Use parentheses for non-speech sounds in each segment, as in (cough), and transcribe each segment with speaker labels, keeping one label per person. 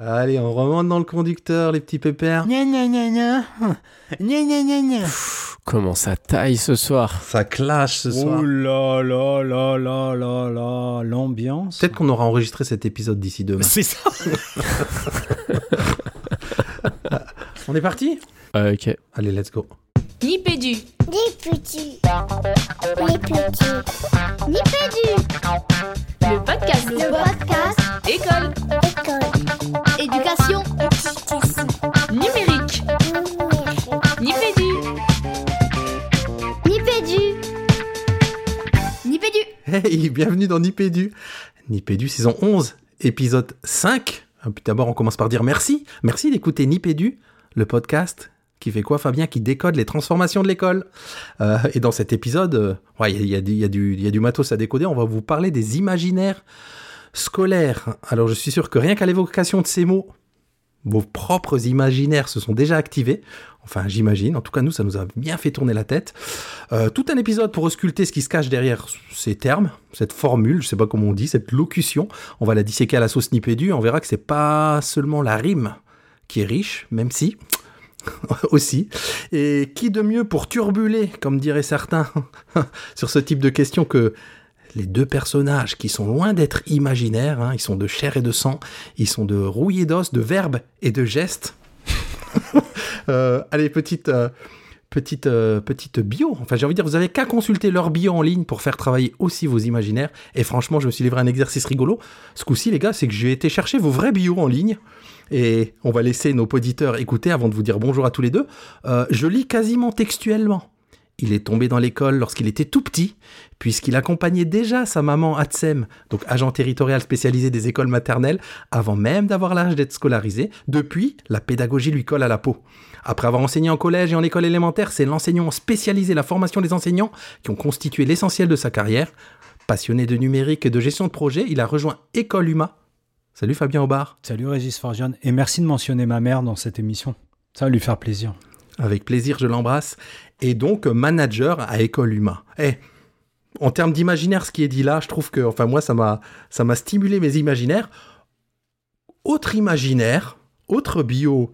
Speaker 1: Allez, on remonte dans le conducteur, les petits pépères.
Speaker 2: Gna gna gna gna. (laughs)
Speaker 3: Comment ça taille ce soir?
Speaker 1: Ça clash ce soir.
Speaker 2: Oh là là là là là là, l'ambiance.
Speaker 1: Peut-être qu'on aura enregistré cet épisode d'ici demain.
Speaker 2: C'est ça. (laughs)
Speaker 1: On est parti?
Speaker 3: Euh, Ok.
Speaker 1: Allez, let's go.
Speaker 4: Nipédu,
Speaker 5: Les petits. Les petits.
Speaker 4: Nipédu, le podcast,
Speaker 5: Le podcast
Speaker 4: école,
Speaker 5: école.
Speaker 4: éducation,
Speaker 5: Éducation.
Speaker 4: numérique,
Speaker 5: Numérique.
Speaker 4: Nipédu, Nipédu, Nipédu.
Speaker 1: Hey, bienvenue dans Nipédu. Nipédu saison 11, épisode 5. Ah, puis D'abord, on commence par dire merci. Merci d'écouter Nipédu, le podcast qui fait quoi, Fabien Qui décode les transformations de l'école. Euh, et dans cet épisode, il y a du matos à décoder. On va vous parler des imaginaires scolaires. Alors, je suis sûr que rien qu'à l'évocation de ces mots, vos propres imaginaires se sont déjà activés. Enfin, j'imagine. En tout cas, nous, ça nous a bien fait tourner la tête. Euh, tout un épisode pour ausculter ce qui se cache derrière ces termes, cette formule, je sais pas comment on dit, cette locution. On va la disséquer à la sauce Nipédu. On verra que c'est pas seulement la rime qui est riche, même si (laughs) aussi. Et qui de mieux pour turbuler, comme diraient certains, (laughs) sur ce type de questions que les deux personnages qui sont loin d'être imaginaires, hein, ils sont de chair et de sang, ils sont de rouille et d'os, de verbes et de gestes. (laughs) Euh, allez, petite, euh, petite, euh, petite bio. Enfin, j'ai envie de dire, vous avez qu'à consulter leur bio en ligne pour faire travailler aussi vos imaginaires. Et franchement, je me suis livré un exercice rigolo. Ce coup-ci, les gars, c'est que j'ai été chercher vos vrais bios en ligne. Et on va laisser nos auditeurs écouter avant de vous dire bonjour à tous les deux. Euh, je lis quasiment textuellement. Il est tombé dans l'école lorsqu'il était tout petit, puisqu'il accompagnait déjà sa maman Atsem, donc agent territorial spécialisé des écoles maternelles, avant même d'avoir l'âge d'être scolarisé. Depuis, la pédagogie lui colle à la peau. Après avoir enseigné en collège et en école élémentaire, c'est l'enseignement spécialisé, la formation des enseignants qui ont constitué l'essentiel de sa carrière. Passionné de numérique et de gestion de projet, il a rejoint École Huma. Salut Fabien Aubard.
Speaker 2: Salut Régis Forgione. Et merci de mentionner ma mère dans cette émission. Ça va lui faire plaisir.
Speaker 1: Avec plaisir, je l'embrasse. Et donc, manager à École Huma. Eh, en termes d'imaginaire, ce qui est dit là, je trouve que, enfin, moi, ça m'a, ça m'a stimulé mes imaginaires. Autre imaginaire, autre bio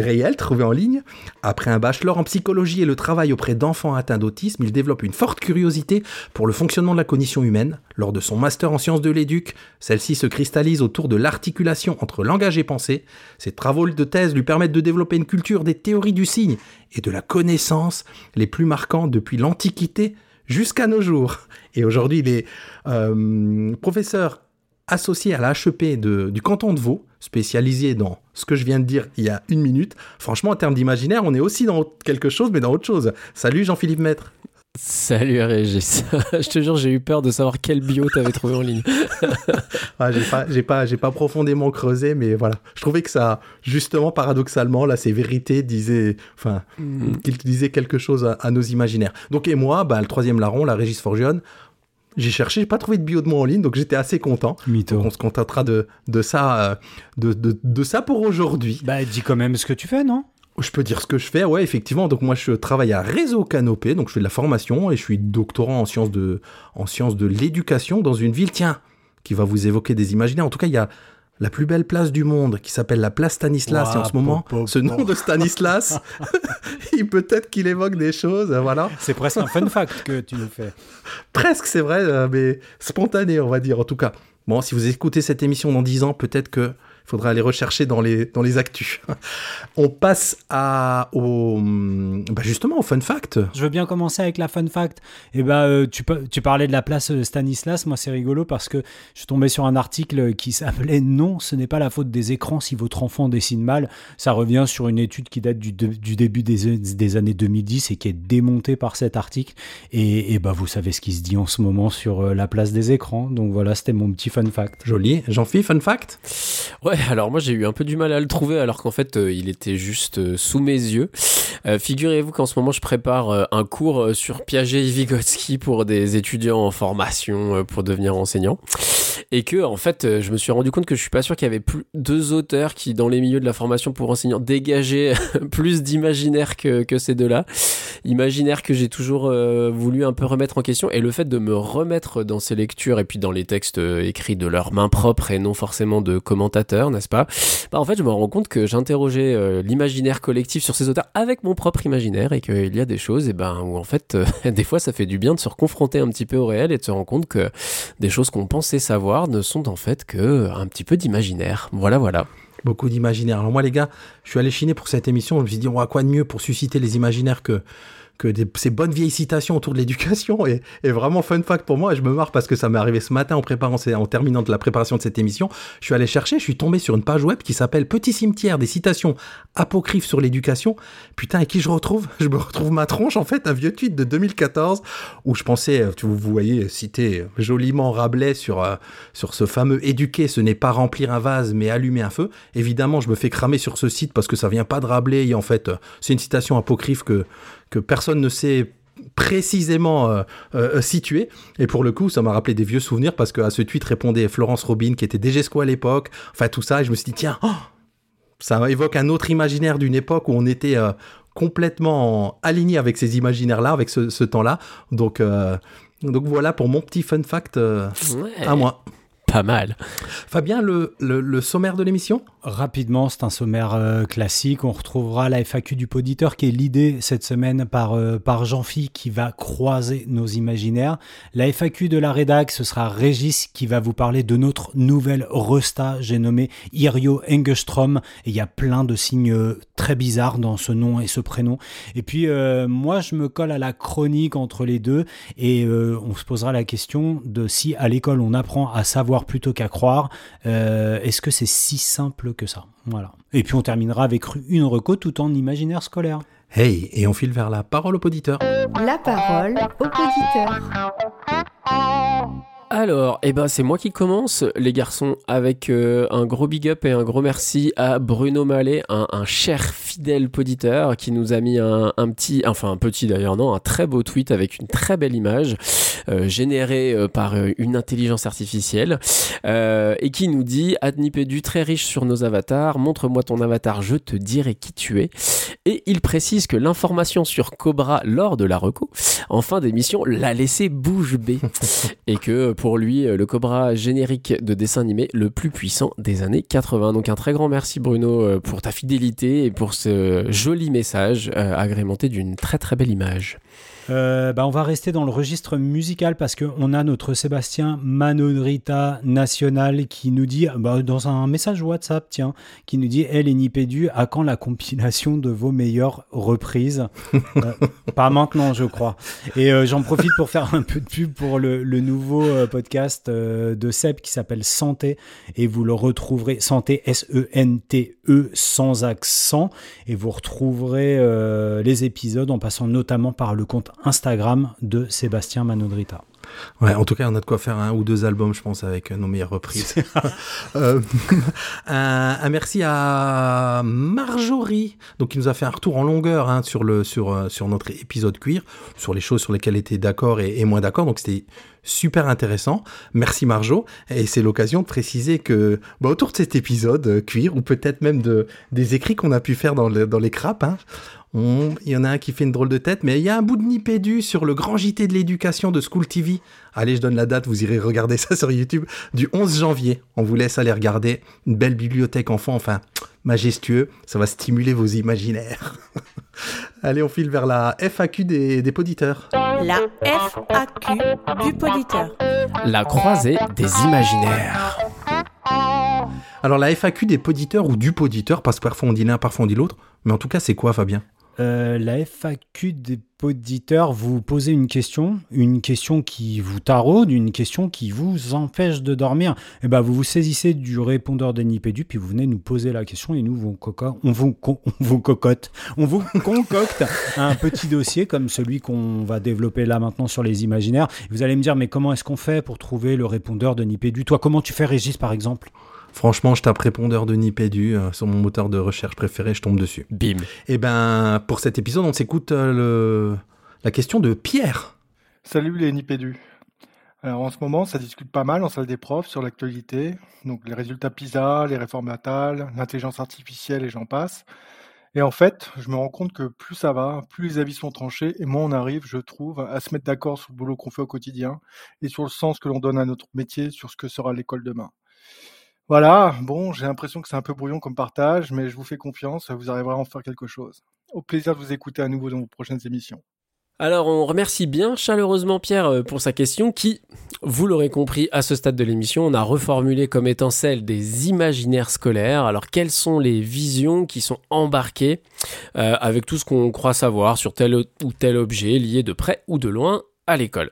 Speaker 1: réel trouvé en ligne. Après un bachelor en psychologie et le travail auprès d'enfants atteints d'autisme, il développe une forte curiosité pour le fonctionnement de la cognition humaine. Lors de son master en sciences de l'éduc, celle-ci se cristallise autour de l'articulation entre langage et pensée. Ses travaux de thèse lui permettent de développer une culture des théories du signe et de la connaissance les plus marquants depuis l'Antiquité jusqu'à nos jours. Et aujourd'hui, il est euh, professeur associé à la HEP du canton de Vaud, spécialisé dans ce que je viens de dire il y a une minute. Franchement, en termes d'imaginaire, on est aussi dans quelque chose, mais dans autre chose. Salut Jean-Philippe Maître.
Speaker 3: Salut Régis. (laughs) je te jure, j'ai eu peur de savoir quel bio t'avais trouvé en ligne. (laughs)
Speaker 1: Ah, j'ai pas, j'ai pas, j'ai pas profondément creusé, mais voilà. Je trouvais que ça, justement, paradoxalement, là, ces vérités disaient, enfin, qu'il disait quelque chose à, à nos imaginaires. Donc, et moi, bah, le troisième larron, la Régis Forgione, j'ai cherché, j'ai pas trouvé de bio de moi en ligne, donc j'étais assez content.
Speaker 2: Mytho.
Speaker 1: Donc, on se contentera de, de ça, euh, de, de, de ça pour aujourd'hui.
Speaker 2: Bah, dis quand même ce que tu fais, non?
Speaker 1: Je peux dire ce que je fais, ouais, effectivement. Donc moi, je travaille à Réseau Canopé, donc je fais de la formation et je suis doctorant en sciences de, en sciences de l'éducation dans une ville, tiens, qui va vous évoquer des imaginaires. En tout cas, il y a la plus belle place du monde qui s'appelle la place Stanislas. et en ce moment,
Speaker 2: po, po,
Speaker 1: ce nom de Stanislas, (laughs) (laughs) il peut-être qu'il évoque des choses, voilà.
Speaker 2: C'est presque un fun fact que tu nous fais.
Speaker 1: Presque, c'est vrai, euh, mais spontané, on va dire, en tout cas. Bon, si vous écoutez cette émission dans 10 ans, peut-être que il faudra aller rechercher dans les, dans les actus. (laughs) On passe à, au, bah justement au fun fact.
Speaker 2: Je veux bien commencer avec la fun fact. Et bah, euh, tu, tu parlais de la place euh, Stanislas. Moi, c'est rigolo parce que je suis tombé sur un article qui s'appelait Non, ce n'est pas la faute des écrans si votre enfant dessine mal. Ça revient sur une étude qui date du, du début des, des années 2010 et qui est démontée par cet article. Et, et bah, vous savez ce qui se dit en ce moment sur euh, la place des écrans. Donc voilà, c'était mon petit fun fact.
Speaker 1: Joli. Jean-Philippe, fun fact?
Speaker 3: Ouais, alors moi j'ai eu un peu du mal à le trouver alors qu'en fait euh, il était juste euh, sous mes yeux. Euh, Figurez-vous qu'en ce moment je prépare un cours sur Piaget et Vygotsky pour des étudiants en formation pour devenir enseignant. Et que en fait, euh, je me suis rendu compte que je suis pas sûr qu'il y avait plus deux auteurs qui, dans les milieux de la formation pour enseignants, dégageaient (laughs) plus d'imaginaire que, que ces deux-là. Imaginaire que j'ai toujours euh, voulu un peu remettre en question, et le fait de me remettre dans ces lectures et puis dans les textes euh, écrits de leurs mains propres et non forcément de commentateurs, n'est-ce pas? Bah en fait, je me rends compte que j'interrogeais l'imaginaire collectif sur ces auteurs avec mon propre imaginaire et qu'il y a des choses, et ben où en fait, (laughs) des fois, ça fait du bien de se confronter un petit peu au réel et de se rendre compte que des choses qu'on pensait savoir ne sont en fait que un petit peu d'imaginaire. Voilà, voilà.
Speaker 1: Beaucoup d'imaginaire. Alors moi, les gars, je suis allé chiner pour cette émission. Je me suis dit, on quoi de mieux pour susciter les imaginaires que que ces bonnes vieilles citations autour de l'éducation et, et vraiment fun fact pour moi et je me marre parce que ça m'est arrivé ce matin en préparant en terminant de la préparation de cette émission. Je suis allé chercher je suis tombé sur une page web qui s'appelle Petit cimetière des citations apocryphes sur l'éducation. Putain et qui je retrouve? (laughs) Je me retrouve ma tronche en fait un vieux tweet de 2014 où je pensais euh, tu vous voyez citer joliment Rabelais sur euh, sur ce fameux éduquer ce n'est pas remplir un vase mais allumer un feu évidemment je me fais cramer sur ce site parce que ça vient pas de Rabelais et en fait euh, c'est une citation apocryphe que que personne ne sait précisément euh, euh, situé. Et pour le coup, ça m'a rappelé des vieux souvenirs parce qu'à ce tweet répondait Florence Robin, qui était DGSCO à l'époque. Enfin, tout ça. Et je me suis dit, tiens, oh ça évoque un autre imaginaire d'une époque où on était euh, complètement aligné avec ces imaginaires-là, avec ce, ce temps-là. Donc, euh, donc voilà pour mon petit fun fact euh,
Speaker 3: Ouais,
Speaker 1: à moi.
Speaker 3: Pas mal.
Speaker 1: Fabien, le, le, le sommaire de l'émission?
Speaker 2: Rapidement, c'est un sommaire euh, classique. On retrouvera la FAQ du poditeur qui est l'idée cette semaine par, euh, par Jean-Phi qui va croiser nos imaginaires. La FAQ de la rédac, ce sera Régis qui va vous parler de notre nouvelle resta, j'ai nommé Irio Engestrom. Et il y a plein de signes euh, très bizarres dans ce nom et ce prénom. Et puis, euh, moi, je me colle à la chronique entre les deux et euh, on se posera la question de si à l'école on apprend à savoir plutôt qu'à croire. Euh, Est-ce que c'est si simple que ça? Voilà. Et puis on terminera avec une reco tout en imaginaire scolaire.
Speaker 1: Hey, et on file vers la parole au poditeur.
Speaker 6: La parole au poditeur.
Speaker 3: Alors, eh ben, c'est moi qui commence, les garçons, avec euh, un gros big up et un gros merci à Bruno Mallet, un, un cher fidèle poditeur qui nous a mis un, un petit, enfin un petit d'ailleurs, non, un très beau tweet avec une très belle image euh, générée euh, par une intelligence artificielle et qui nous dit Adnipédu très riche sur nos avatars, montre-moi ton avatar, je te dirai qui tu es. Et il précise que l'information sur Cobra lors de la reco, en fin d'émission, l'a laissé bouche bée (laughs) et que pour lui, euh, le Cobra générique de dessin animé le plus puissant des années 80. Donc un très grand merci Bruno euh, pour ta fidélité et pour ce joli message euh, agrémenté d'une très très belle image.
Speaker 2: Euh, bah, on va rester dans le registre musical parce qu'on a notre Sébastien Manodrita National qui nous dit, bah, dans un message WhatsApp, tiens, qui nous dit Elle est Nipédu, à quand la compilation de vos meilleures reprises? Euh, Pas maintenant, je crois. Et euh, j'en profite pour faire un peu de pub pour le, le nouveau euh, podcast de Seb qui s'appelle Santé et vous le retrouverez, Santé S-E-N-T-E E sans accent et vous retrouverez les épisodes en passant notamment par le compte Instagram de Sébastien Manodrita.
Speaker 1: Ouais, en tout cas, on a de quoi faire un ou deux albums, je pense, avec euh, nos meilleures reprises. (laughs) Euh, (laughs) un, un merci à Marjorie, donc qui nous a fait un retour en longueur hein, sur le sur euh, sur notre épisode cuir, sur les choses sur lesquelles elle était d'accord et, et moins d'accord. Donc c'était super intéressant. Merci Marjo. Et c'est l'occasion de préciser que bah, autour de cet épisode euh, cuir, ou peut-être même de des écrits qu'on a pu faire dans, le- dans les crapes, hein, on- Il y en a un qui fait une drôle de tête, mais il y a un bout de Nipédu sur le grand JT de l'éducation de School TV. Allez, je donne la date, vous irez regarder (laughs) ça sur YouTube, du 11 janvier. On vous laisse aller regarder. Une belle bibliothèque enfant, enfin, majestueux. Ça va stimuler vos imaginaires. (laughs) Allez, on file vers la FAQ des, des poditeurs.
Speaker 6: La FAQ du poditeur.
Speaker 3: La croisée des imaginaires.
Speaker 1: Alors, la FAQ des poditeurs ou du poditeur, parce que parfois on dit l'un, parfois on dit l'autre. Mais en tout cas, c'est quoi, Fabien?
Speaker 2: Euh, la FAQ des auditeurs vous posez une question, une question qui vous taraude, une question qui vous empêche de dormir. Et ben vous vous saisissez du répondeur de Nipédu, puis vous venez nous poser la question et nous vous on vous, on vous cocotte, on vous (laughs) concocte un petit dossier comme celui qu'on va développer là maintenant sur les imaginaires. Vous allez me dire mais comment est-ce qu'on fait pour trouver le répondeur de Nipédu Toi comment tu fais Régis par exemple?
Speaker 1: Franchement, je tape répondeur de Nipédu euh, sur mon moteur de recherche préféré, je tombe dessus.
Speaker 3: Bim.
Speaker 1: Et ben, pour cet épisode, on s'écoute euh, le... la question de Pierre.
Speaker 7: Salut les Nipédus. Alors en ce moment, ça discute pas mal en salle des profs sur l'actualité, donc les résultats PISA, les réformes natales, l'intelligence artificielle et j'en passe. Et en fait, je me rends compte que plus ça va, plus les avis sont tranchés et moins on arrive, je trouve, à se mettre d'accord sur le boulot qu'on fait au quotidien et sur le sens que l'on donne à notre métier, sur ce que sera l'école demain. Voilà, bon, j'ai l'impression que c'est un peu brouillon comme partage, mais je vous fais confiance, vous arriverez à en faire quelque chose. Au plaisir de vous écouter à nouveau dans vos prochaines émissions.
Speaker 3: Alors on remercie bien chaleureusement Pierre euh, pour sa question qui, vous l'aurez compris à ce stade de l'émission, on a reformulé comme étant celle des imaginaires scolaires. Alors quelles sont les visions qui sont embarquées euh, avec tout ce qu'on croit savoir sur tel ou tel objet lié de près ou de loin à l'école?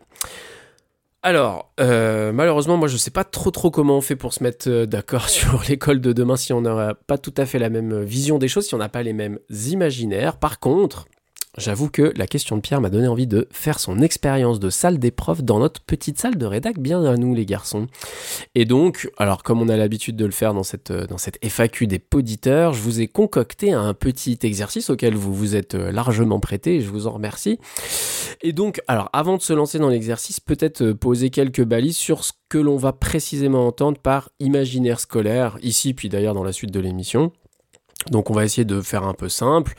Speaker 3: Alors, euh, malheureusement, moi, je sais pas trop trop comment on fait pour se mettre euh, d'accord (laughs) sur l'école de demain si on n'a pas tout à fait la même vision des choses, si on n'a pas les mêmes imaginaires. Par contre, J'avoue que la question de Pierre m'a donné envie de faire son expérience de salle profs dans notre petite salle de rédac, bien à nous les garçons. Et donc, alors comme on a l'habitude de le faire dans cette, dans cette FAQ des poditeurs, je vous ai concocté un petit exercice auquel vous vous êtes euh, largement prêté, et je vous en remercie. Et donc, alors avant de se lancer dans l'exercice, peut-être euh, poser quelques balises sur ce que l'on va précisément entendre par imaginaire scolaire, ici puis d'ailleurs dans la suite de l'émission. Donc on va essayer de faire un peu simple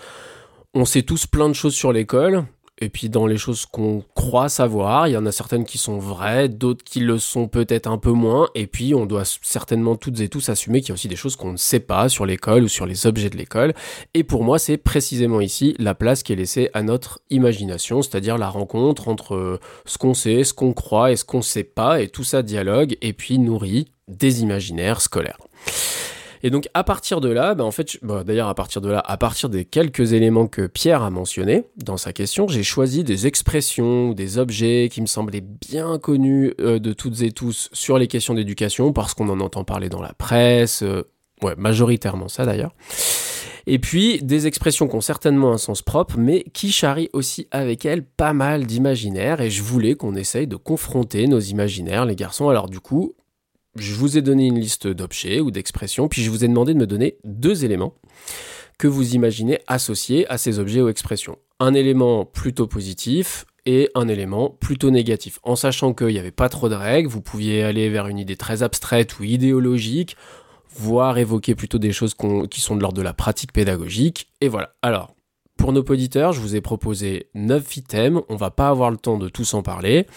Speaker 3: on sait tous plein de choses sur l'école. Et puis dans les choses qu'on croit savoir, il y en a certaines qui sont vraies, d'autres qui le sont peut-être un peu moins. Et puis on doit certainement toutes et tous assumer qu'il y a aussi des choses qu'on ne sait pas sur l'école ou sur les objets de l'école. Et pour moi, c'est précisément ici la place qui est laissée à notre imagination, c'est-à-dire la rencontre entre ce qu'on sait, ce qu'on croit et ce qu'on ne sait pas. Et tout ça dialogue et puis nourrit des imaginaires scolaires. Et donc à partir de là, bah, en fait, bah, d'ailleurs à partir de là, à partir des quelques éléments que Pierre a mentionnés dans sa question, j'ai choisi des expressions, des objets qui me semblaient bien connus euh, de toutes et tous sur les questions d'éducation, parce qu'on en entend parler dans la presse, euh, ouais, majoritairement ça d'ailleurs. Et puis des expressions qui ont certainement un sens propre, mais qui charrient aussi avec elles pas mal d'imaginaires, et je voulais qu'on essaye de confronter nos imaginaires, les garçons. Alors du coup, je vous ai donné une liste d'objets ou d'expressions, puis je vous ai demandé de me donner deux éléments que vous imaginez associés à ces objets ou expressions. Un élément plutôt positif et un élément plutôt négatif. En sachant qu'il n'y avait pas trop de règles, vous pouviez aller vers une idée très abstraite ou idéologique, voire évoquer plutôt des choses qui sont de l'ordre de la pratique pédagogique. Et voilà. Alors, pour nos auditeurs, je vous ai proposé 9 items, on va pas avoir le temps de tous en parler.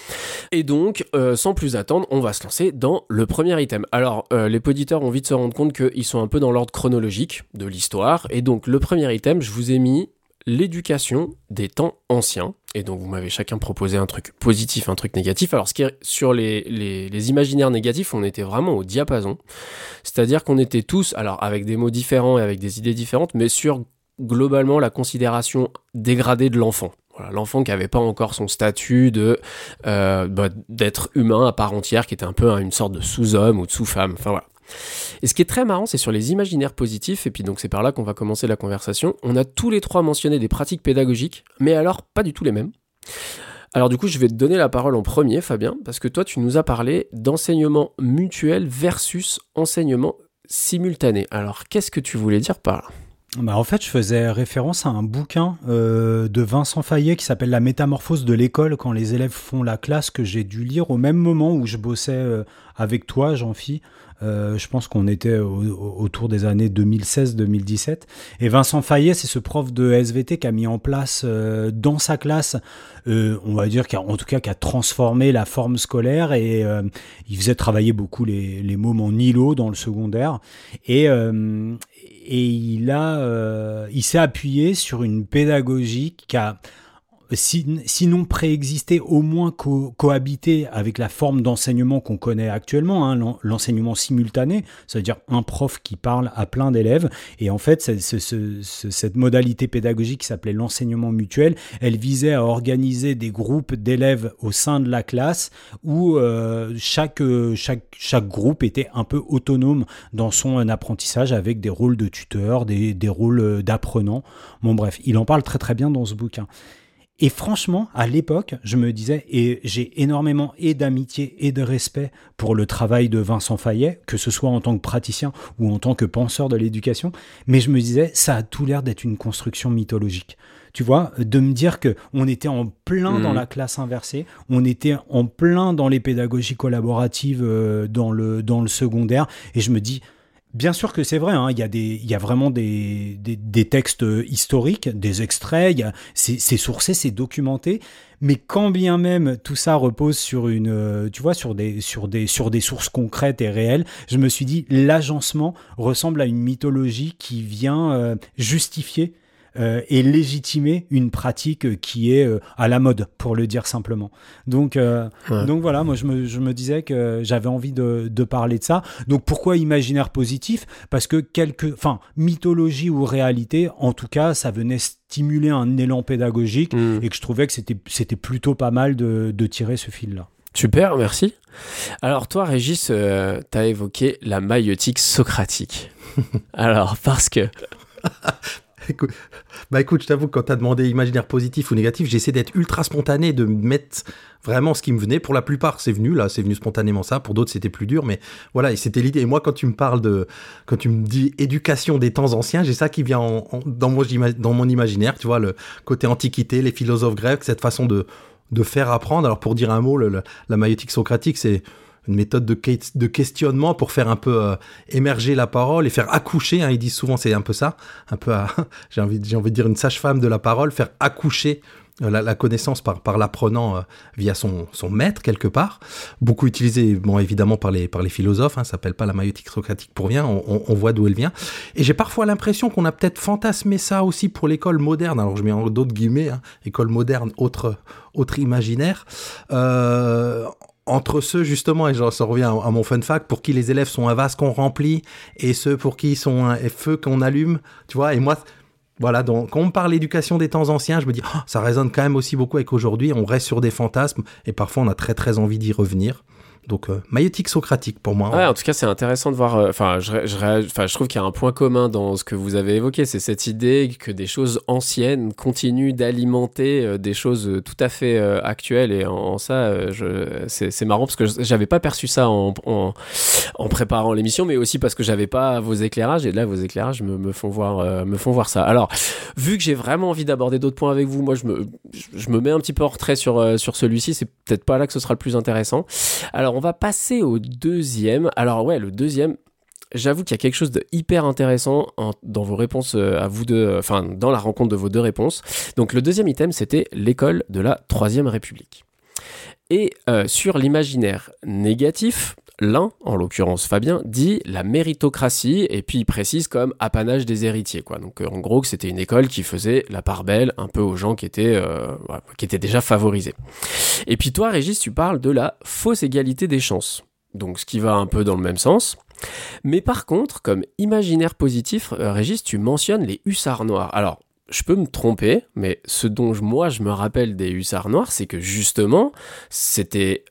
Speaker 3: Et donc, euh, sans plus attendre, on va se lancer dans le premier item. Alors, euh, les auditeurs ont vite se rendre compte qu'ils sont un peu dans l'ordre chronologique de l'histoire. Et donc, le premier item, je vous ai mis l'éducation des temps anciens. Et donc, vous m'avez chacun proposé un truc positif, un truc négatif. Alors, ce qui est sur les, les, les imaginaires négatifs, on était vraiment au diapason. C'est-à-dire qu'on était tous, alors avec des mots différents et avec des idées différentes, mais sur globalement la considération dégradée de l'enfant. L'enfant qui n'avait pas encore son statut de euh, bah, d'être humain à part entière, qui était un peu une sorte de sous-homme ou de sous-femme. Enfin voilà. Et ce qui est très marrant, c'est sur les imaginaires positifs, et puis donc c'est par là qu'on va commencer la conversation. On a tous les trois mentionné des pratiques pédagogiques, mais alors pas du tout les mêmes. Alors du coup, je vais te donner la parole en premier, Fabien, parce que toi, tu nous as parlé d'enseignement mutuel versus enseignement simultané. Alors, qu'est-ce que tu voulais dire par là?
Speaker 2: Bah en fait, je faisais référence à un bouquin euh, de Vincent Fayet qui s'appelle La métamorphose de l'école quand les élèves font la classe que j'ai dû lire au même moment où je bossais euh, avec toi, Jean-Phi. Euh, je pense qu'on était autour des années 2016-2017. Et Vincent Fayet, c'est ce prof de SVT qui a mis en place euh, dans sa classe, euh, on va dire, en tout cas, qui a transformé la forme scolaire et il faisait travailler beaucoup les, les mômes en îlot dans le secondaire. Et, et il a, il s'est appuyé sur une pédagogie qui a sinon préexister, au moins cohabiter avec la forme d'enseignement qu'on connaît actuellement, hein, l'enseignement simultané, c'est-à-dire un prof qui parle à plein d'élèves. Et en fait, cette modalité pédagogique qui s'appelait l'enseignement mutuel, elle visait à organiser des groupes d'élèves au sein de la classe où euh, chaque, chaque, chaque groupe était un peu autonome dans son apprentissage avec des rôles de tuteur, des, des rôles d'apprenant. Bon bref, il en parle très très bien dans ce bouquin. Et franchement, à l'époque, je me disais, et j'ai énormément et d'amitié et de respect pour le travail de Vincent Fayet, que ce soit en tant que praticien ou en tant que penseur de l'éducation, mais je me disais, ça a tout l'air d'être une construction mythologique. Tu vois, de me dire que on était en plein
Speaker 3: Mhm.
Speaker 2: dans la classe inversée, on était en plein dans les pédagogies collaboratives euh, dans le dans le secondaire, et je me dis, Bien sûr que c'est vrai, hein, il y, a des- il y a vraiment des, des, textes euh, historiques, des extraits, c'est sourcé, c'est documenté, mais quand bien même tout ça repose sur une, euh, tu vois, sur des, sur des, sur des sources concrètes et réelles, je me suis dit l'agencement ressemble à une mythologie qui vient euh, justifier euh, et légitimer une pratique qui est euh, à la mode, pour le dire simplement. Donc, euh,
Speaker 3: Ouais.
Speaker 2: donc voilà, moi je me, je me disais que j'avais envie de, de parler de ça. Donc pourquoi imaginaire positif? Parce que quelque, enfin, mythologie ou réalité, en tout cas, ça venait stimuler un élan pédagogique
Speaker 3: Hmm.
Speaker 2: et que je trouvais que c'était c'était plutôt pas mal de, de tirer ce fil-là.
Speaker 3: Super, merci. Alors toi, Régis, euh, t'as évoqué la maïotique socratique. (laughs) Alors, parce que... (laughs)
Speaker 1: Écoute- bah écoute, je t'avoue quand t'as demandé imaginaire positif ou négatif, j'essaie d'être ultra spontané, de mettre vraiment ce qui me venait. Pour la plupart, c'est venu, là, c'est venu spontanément ça. Pour d'autres, c'était plus dur, mais voilà, et c'était l'idée. Et moi, quand tu me parles de, quand tu me dis éducation des temps anciens, j'ai ça qui vient en- en- dans, mon, dans mon imaginaire, tu vois, le côté antiquité, les philosophes grecs, cette façon de, de faire apprendre. Alors, pour dire un mot, la maïotique socratique, c'est une méthode de, de questionnement pour faire un peu euh, émerger la parole et faire accoucher. hein, ils disent souvent, c'est un peu ça, un peu, (laughs) j'ai envie, envie de dire une sage-femme de la parole, faire accoucher euh, la, connaissance par, par l'apprenant euh, via son, son maître quelque part. Beaucoup utilisé, bon évidemment par les, par les philosophes. Hein, ça s'appelle pas la maïotique socratique pour rien. On voit d'où elle vient. Et j'ai parfois l'impression qu'on a peut-être fantasmé ça aussi pour l'école moderne. Alors je mets en d'autres guillemets, hein, école moderne, autre, autre imaginaire. Euh, entre ceux justement, et j'en ça revient à, mon fun fact, pour qui les élèves sont un vase qu'on remplit et ceux pour qui ils sont un feu qu'on allume, tu vois, et moi, voilà, donc quand on parle d'éducation des temps anciens, je me dis, Ah, ça résonne quand même aussi beaucoup avec aujourd'hui, on reste sur des fantasmes et parfois on a très très envie d'y revenir. Donc, euh, maïotique socratique pour moi.
Speaker 3: Ouais, en tout cas, c'est intéressant de voir. euh, Enfin, je, trouve qu'il y a un point commun dans ce que vous avez évoqué, c'est cette idée que des choses anciennes continuent d'alimenter euh, des choses tout à fait euh, actuelles. Et en, ça, c'est marrant parce que j'avais pas perçu ça en, préparant l'émission, mais aussi parce que j'avais pas vos éclairages. Et là, vos éclairages me, font voir, me font voir ça. Alors, vu que j'ai vraiment envie d'aborder d'autres points avec vous, moi, je me, je- me mets un petit peu en retrait sur, sur celui-ci. C'est peut-être pas là que ce sera le plus intéressant. Alors, on va passer au deuxième. Alors, ouais, le deuxième. J'avoue qu'il y a quelque chose de hyper intéressant dans vos réponses euh, à vous deux, euh, enfin dans la rencontre de vos deux réponses. Donc le deuxième item, c'était l'école de la Troisième République. Et euh, sur l'imaginaire négatif, l'un, en l'occurrence Fabien, dit la méritocratie et puis il précise comme apanage des héritiers. Quoi. Donc euh, en gros que c'était une école qui faisait la part belle un peu aux gens qui étaient, euh, qui étaient déjà favorisés. Et puis toi, Régis, tu parles de la fausse égalité des chances. Donc ce qui va un peu dans le même sens. Mais par contre, comme imaginaire positif, euh, Régis, tu mentionnes les hussards noirs. Alors, je peux me tromper, mais ce dont moi je me rappelle des hussards noirs, c'est que justement, c'était,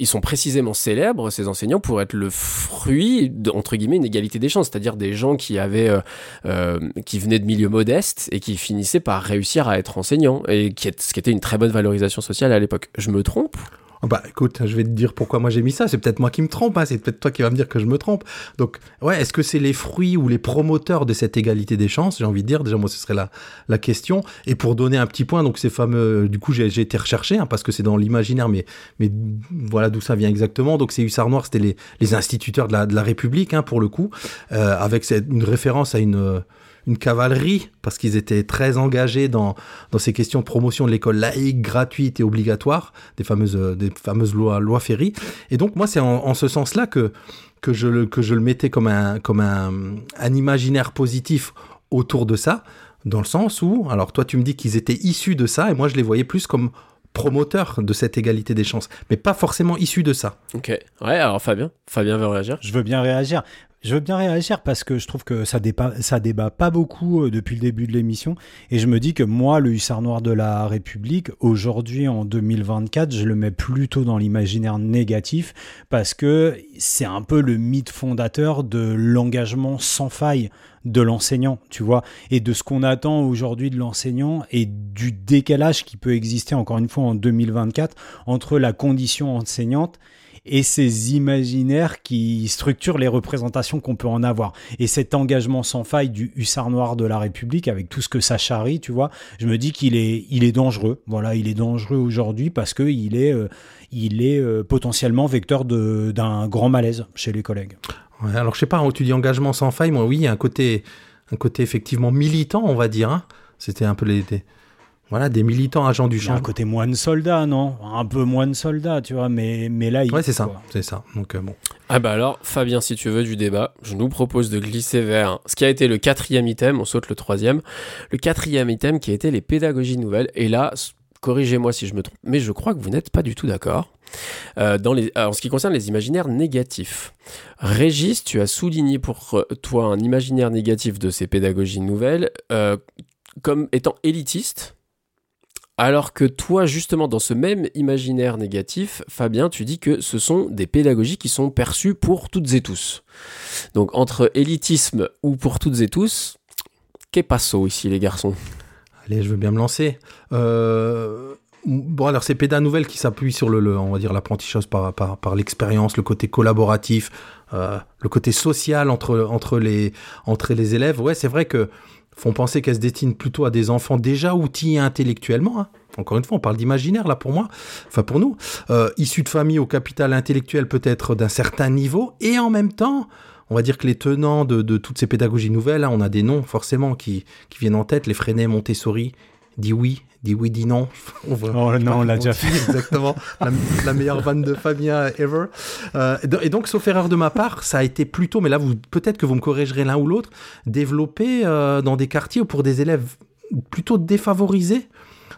Speaker 3: ils sont précisément célèbres, ces enseignants, pour être le fruit, de, guillemets, une égalité des chances, c'est-à-dire des gens qui avaient, euh, euh, qui venaient de milieux modestes et qui finissaient par réussir à être enseignants, et qui ce qui était une très bonne valorisation sociale à l'époque. Je me trompe?
Speaker 1: Bah écoute, je vais te dire pourquoi moi j'ai mis ça. C'est peut-être moi qui me trompe, hein. c'est peut-être toi qui vas me dire que je me trompe. Donc ouais, est-ce que c'est les fruits ou les promoteurs de cette égalité des chances? J'ai envie de dire, déjà moi ce serait la, la question. Et pour donner un petit point, donc ces fameux, du coup j'ai été recherché, hein, parce que c'est dans l'imaginaire, mais, mais voilà d'où ça vient exactement. Donc ces hussards noirs, c'était les, les instituteurs de la, de la République, hein, pour le coup, euh, avec une référence à une... une cavalerie, parce qu'ils étaient très engagés dans, dans ces questions de promotion de l'école laïque, gratuite et obligatoire, des fameuses, euh, des fameuses lois, lois Ferry. Et donc, moi, c'est en, en ce sens-là que, que, je, le- que je le mettais comme un, comme un, un imaginaire positif autour de ça, dans le sens où, alors toi, tu me dis qu'ils étaient issus de ça, et moi, je les voyais plus comme promoteurs de cette égalité des chances, mais pas forcément issus de ça.
Speaker 3: Ok. Ouais, alors Fabien, Fabien veut réagir
Speaker 2: Je veux bien réagir. Je veux bien réagir parce que je trouve que ça débat, pas beaucoup euh, depuis le début de l'émission. Et je me dis que moi, le hussard noir de la République, aujourd'hui en 2024, je le mets plutôt dans l'imaginaire négatif parce que c'est un peu le mythe fondateur de l'engagement sans faille de l'enseignant, tu vois, et de ce qu'on attend aujourd'hui de l'enseignant et du décalage qui peut exister encore une fois en 2024 entre la condition enseignante et ces imaginaires qui structurent les représentations qu'on peut en avoir. Et cet engagement sans faille du hussard noir de la République, avec tout ce que ça charrie, tu vois, je me dis qu'il est, il est dangereux. Voilà, il est dangereux aujourd'hui parce qu'il est, euh, il est euh, potentiellement vecteur d'un grand malaise chez les collègues.
Speaker 1: Alors je sais pas, tu dis engagement sans faille, moi oui, il y a un côté, un côté effectivement militant, on va dire. hein. C'était un peu les, des- voilà, des militants agents du
Speaker 2: Il y a un
Speaker 1: champ.
Speaker 2: côté moine soldat, non? Un peu moine soldat, tu vois, mais, mais là, il
Speaker 1: Ouais, c'est ça, c'est ça. Donc euh, bon.
Speaker 3: Ah bah alors, Fabien, si tu veux du débat, je nous propose de glisser vers ce qui a été le quatrième item, on saute le troisième. Le quatrième item qui a été les pédagogies nouvelles. Et là, corrigez-moi si je me trompe, mais je crois que vous n'êtes pas du tout d'accord. Euh, dans les, en ce qui concerne les imaginaires négatifs. Régis, tu as souligné pour euh, toi un imaginaire négatif de ces pédagogies nouvelles euh, comme étant élitiste. Alors que toi, justement, dans ce même imaginaire négatif, Fabien, tu dis que ce sont des pédagogies qui sont perçues pour toutes et tous. Donc, entre élitisme ou pour toutes et tous, qu'est passo ici, les garçons?
Speaker 1: Allez, je veux bien me lancer. Euh, Bon, alors c'est Péda Nouvelle qui s'appuie sur le, le- on va dire l'apprentissage par, par, par l'expérience, le côté collaboratif, euh, le côté social entre, entre, les, entre les élèves. Ouais, c'est vrai que font penser qu'elle se destine plutôt à des enfants déjà outillés intellectuellement. hein. Encore une fois, on parle d'imaginaire là pour moi, enfin pour nous, euh, issus de familles au capital intellectuel peut-être d'un certain niveau, et en même temps, on va dire que les tenants de, toutes ces pédagogies nouvelles, hein, on a des noms forcément qui, qui viennent en tête, les Freinet, Montessori, dit oui, dit oui, dit non. On voit-
Speaker 2: Oh non, on l'a déjà
Speaker 1: fait. Exactement. la, la meilleure vanne de Fabien ever. Euh, et do- et donc, sauf erreur de ma part, ça a été plutôt, mais là, vous peut-être que vous me corrigerez l'un ou l'autre, développé euh, dans des quartiers ou pour des élèves plutôt défavorisés.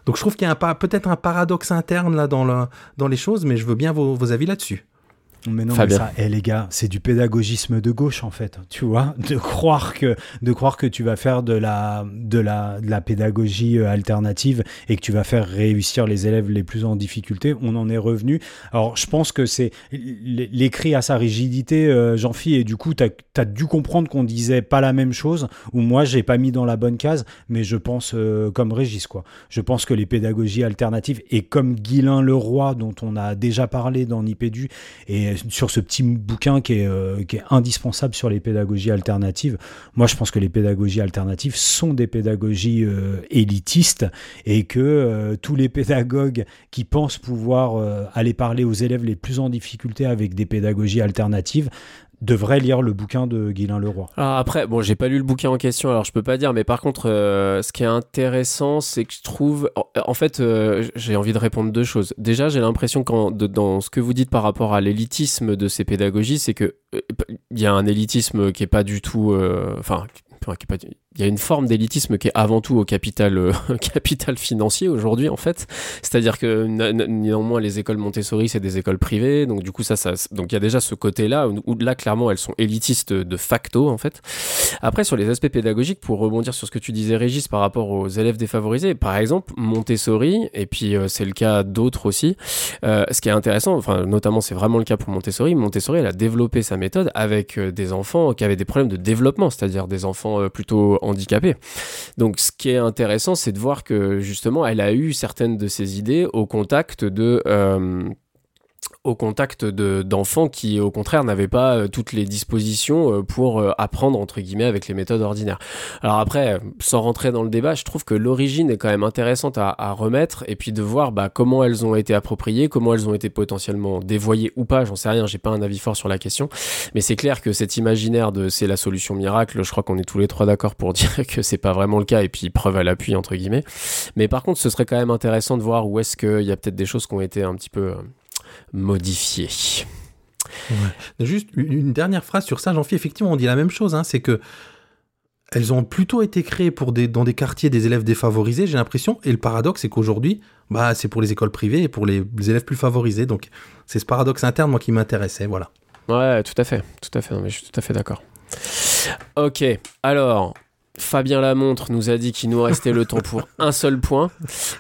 Speaker 1: Donc, je trouve qu'il y a peut-être un paradoxe interne là dans, le, dans les choses, mais je veux bien vos, vos avis là-dessus.
Speaker 2: Mais non,
Speaker 3: Fabien.
Speaker 2: mais ça, eh, les gars, c'est du pédagogisme de gauche en fait, tu vois, (laughs) de croire que de croire que tu vas faire de la de la de la pédagogie euh, alternative et que tu vas faire réussir les élèves les plus en difficulté. On en est revenu. Alors, je pense que c'est l'écrit à sa rigidité, euh, Jean-Phi, et du coup, tu as, dû comprendre qu'on disait pas la même chose, ou moi, j'ai pas mis dans la bonne case, mais je pense euh, comme Régis, quoi. Je pense que les pédagogies alternatives, et comme Guilain Leroy, dont on a déjà parlé dans Nipédu, et sur ce petit bouquin qui est, euh, qui est indispensable sur les pédagogies alternatives, moi je pense que les pédagogies alternatives sont des pédagogies euh, élitistes et que euh, tous les pédagogues qui pensent pouvoir aller parler aux élèves les plus en difficulté avec des pédagogies alternatives devraient lire le bouquin de Guilain Leroy.
Speaker 3: Alors après, bon, j'ai pas lu le bouquin en question, alors je peux pas dire, mais par contre, euh, ce qui est intéressant, c'est que je trouve, en, fait, euh, j'ai envie de répondre deux choses. Déjà, j'ai l'impression qu'en de- dans ce que vous dites par rapport à l'élitisme de ces pédagogies, c'est que euh, il y a un élitisme qui est pas du tout, enfin, enfin, qui est pas- il y a une forme d'élitisme qui est avant tout au capital, euh, (laughs) capital financier aujourd'hui en fait. C'est-à-dire que néanmoins les écoles Montessori c'est des écoles privées, donc du coup ça, ça donc il y a déjà ce côté-là où là clairement elles sont élitistes de facto en fait. Après sur les aspects pédagogiques, pour rebondir sur ce que tu disais Régis par rapport aux élèves défavorisés, par exemple Montessori et puis euh, c'est le cas d'autres aussi. euh, ce qui est intéressant, enfin notamment c'est vraiment le cas pour Montessori. Montessori elle a développé sa méthode avec euh, des enfants qui avaient des problèmes de développement, c'est-à-dire des enfants euh, plutôt handicapés. Donc ce qui est intéressant, c'est de voir que justement, elle a eu certaines de ses idées au contact de... euh, au contact de- d'enfants qui, au contraire, n'avaient pas euh, toutes les dispositions euh, pour euh, apprendre, entre guillemets, avec les méthodes ordinaires. Alors après, sans rentrer dans le débat, je trouve que l'origine est quand même intéressante à, à remettre, et puis de voir bah, comment elles ont été appropriées, comment elles ont été potentiellement dévoyées ou pas, j'en sais rien, j'ai pas un avis fort sur la question, mais c'est clair que cet imaginaire de c'est la solution miracle, je crois qu'on est tous les trois d'accord pour (laughs) dire que c'est pas vraiment le cas, et puis preuve à l'appui, entre guillemets. Mais par contre, ce serait quand même intéressant de voir où est-ce qu'il y a peut-être des choses qui ont été un petit peu modifiées.
Speaker 1: Juste une une dernière phrase sur ça, Jean-Philippe. Effectivement, on dit la même chose. hein, c'est que elles ont plutôt été créées pour des, dans des quartiers des élèves défavorisés, j'ai l'impression. Et le paradoxe, c'est qu'aujourd'hui, bah, c'est pour les écoles privées et pour les, les élèves plus favorisés. Donc, c'est ce paradoxe interne, moi, qui m'intéressait. Voilà.
Speaker 3: Ouais, tout à fait, tout à fait, non, mais je suis tout à fait d'accord. Ok, alors, Fabien Lamontre nous a dit qu'il nous restait le temps pour un seul point.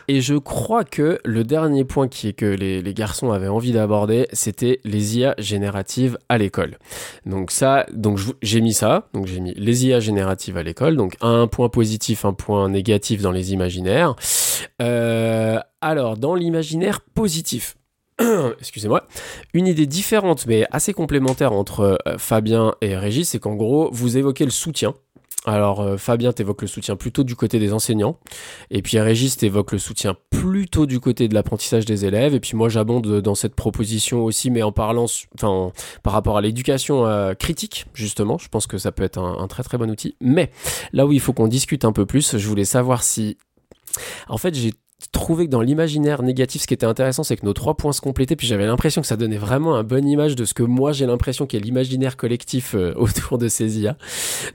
Speaker 3: Et je crois que le dernier point qui est que les, garçons avaient envie d'aborder, c'était les IA génératives à l'école. Donc ça, donc j'ai mis ça. Donc j'ai mis les IA génératives à l'école. Donc un point positif, un point négatif dans les imaginaires. Euh, alors, dans l'imaginaire positif. (clears throat) Excusez-moi. Une idée différente mais assez complémentaire entre euh, Fabien et Régis, c'est qu'en gros, vous évoquez le soutien. Alors, euh, Fabien t'évoque le soutien plutôt du côté des enseignants, et puis Régis t'évoque le soutien plutôt du côté de l'apprentissage des élèves, et puis moi j'abonde dans cette proposition aussi, mais en parlant, enfin, en- par rapport à l'éducation euh, critique, justement, je pense que ça peut être un très très bon outil. Mais là où il faut qu'on discute un peu plus, je voulais savoir si, en fait, j'ai trouvé que dans l'imaginaire négatif, ce qui était intéressant, c'est que nos trois points se complétaient, puis j'avais l'impression que ça donnait vraiment une bonne image de ce que moi j'ai l'impression qu'est l'imaginaire collectif euh, (laughs) autour de ces IA.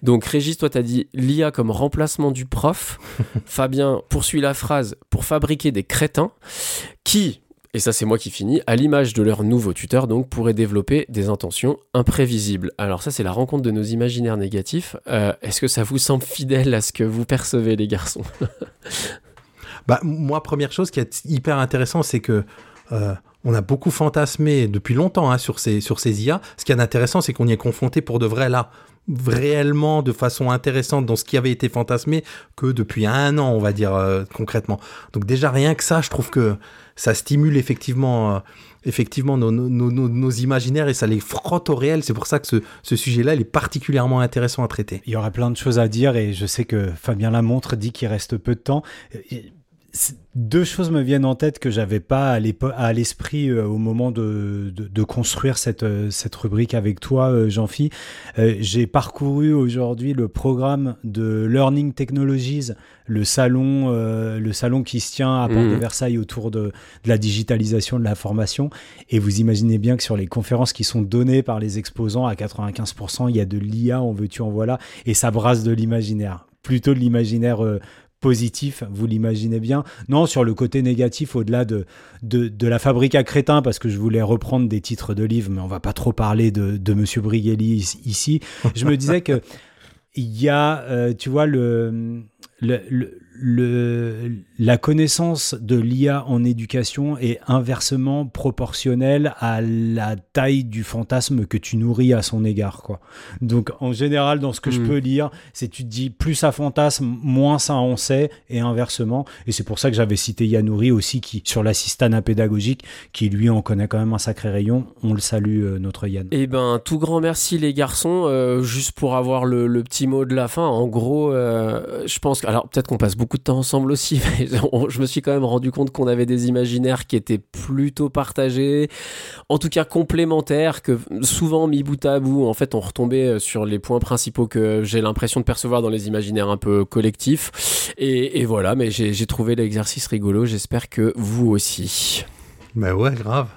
Speaker 3: Donc Régis, toi t'as dit l'IA comme remplacement du prof. (laughs) Fabien poursuit la phrase pour fabriquer des crétins qui, et ça c'est moi qui finis, à l'image de leur nouveau tuteur, donc pourraient développer des intentions imprévisibles. Alors ça c'est la rencontre de nos imaginaires négatifs. Euh, Est-ce que ça vous semble fidèle à ce que vous percevez les garçons? (laughs)
Speaker 1: Bah, moi, première chose qui est hyper intéressant, c'est que euh, on a beaucoup fantasmé depuis longtemps hein, sur, ces, sur ces IA. Ce qui est intéressant, c'est qu'on y est confronté pour de vrai là, réellement de façon intéressante dans ce qui avait été fantasmé que depuis un an, on va dire euh, concrètement. Donc déjà rien que ça, je trouve que ça stimule effectivement, euh, effectivement nos, nos, nos, imaginaires et ça les frotte au réel. C'est pour ça que ce, ce sujet-là, il est particulièrement intéressant à traiter.
Speaker 2: Il y aurait plein de choses à dire et je sais que Fabien Lamontre dit qu'il reste peu de temps. Euh, Deux choses me viennent en tête que j'avais pas à l'esprit euh, au moment de, de, de construire cette, euh, cette rubrique avec toi, euh, Jean-Phi. J'ai parcouru aujourd'hui le programme de Learning Technologies, le salon, le salon qui se tient à Porte de
Speaker 3: Mhm.
Speaker 2: Versailles autour de, de la digitalisation de la formation. Et vous imaginez bien que sur les conférences qui sont données par les exposants, à 95%, il y a de l'IA, en veux-tu, en voilà, et ça brasse de l'imaginaire. Plutôt de l'imaginaire euh, positif, vous l'imaginez bien. Non, sur le côté négatif, au-delà de, de, de la fabrique à crétins, parce que je voulais reprendre des titres de livres, mais on va pas trop parler de, de Monsieur ici-. Je me disais que (laughs) il y a, euh, tu vois, le, le- le- la connaissance de l'IA en éducation est inversement proportionnelle à la taille du fantasme que tu nourris à son égard. Quoi. Donc, en général, dans ce que je
Speaker 3: Mm.
Speaker 2: peux lire, c'est tu te dis plus ça fantasme, moins ça en sait, et inversement. Et c'est pour ça que j'avais cité Yanouri aussi, qui, sur l'assistanat pédagogique, qui lui en connaît quand même un sacré rayon. On le salue, euh, notre Yann.
Speaker 3: Eh ben, tout grand merci les garçons. Euh, juste pour avoir le, le petit mot de la fin, en gros, euh, je pense que, alors peut-être qu'on passe beaucoup de temps ensemble aussi, (laughs) mais (laughs) je me suis quand même rendu compte qu'on avait des imaginaires qui étaient plutôt partagés, en tout cas complémentaires, que souvent mis bout à bout, en fait, on retombait euh, sur les points principaux que j'ai l'impression de percevoir dans les imaginaires un peu collectifs. Et, voilà, mais j'ai j'ai trouvé l'exercice rigolo. J'espère que vous aussi.
Speaker 1: Bah ouais, grave.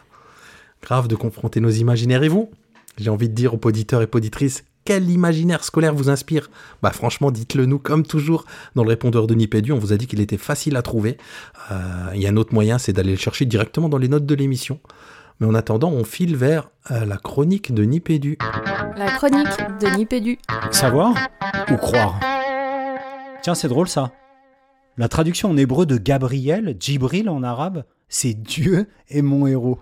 Speaker 1: Grave de confronter nos imaginaires. Et vous? J'ai envie de dire aux auditeurs et auditrices, quel imaginaire scolaire vous inspire Bah franchement, dites-le nous comme toujours dans le répondeur de Nipédu. On vous a dit qu'il était facile à trouver. Euh, Il y a un autre moyen, c'est d'aller le chercher directement dans les notes de l'émission. Mais en attendant, on file vers euh, la chronique de Nipédu.
Speaker 4: La chronique de Nipédu.
Speaker 2: Savoir ou croire Tiens, c'est drôle ça. La traduction en hébreu de Gabriel, Djibril en arabe, c'est Dieu est mon héros.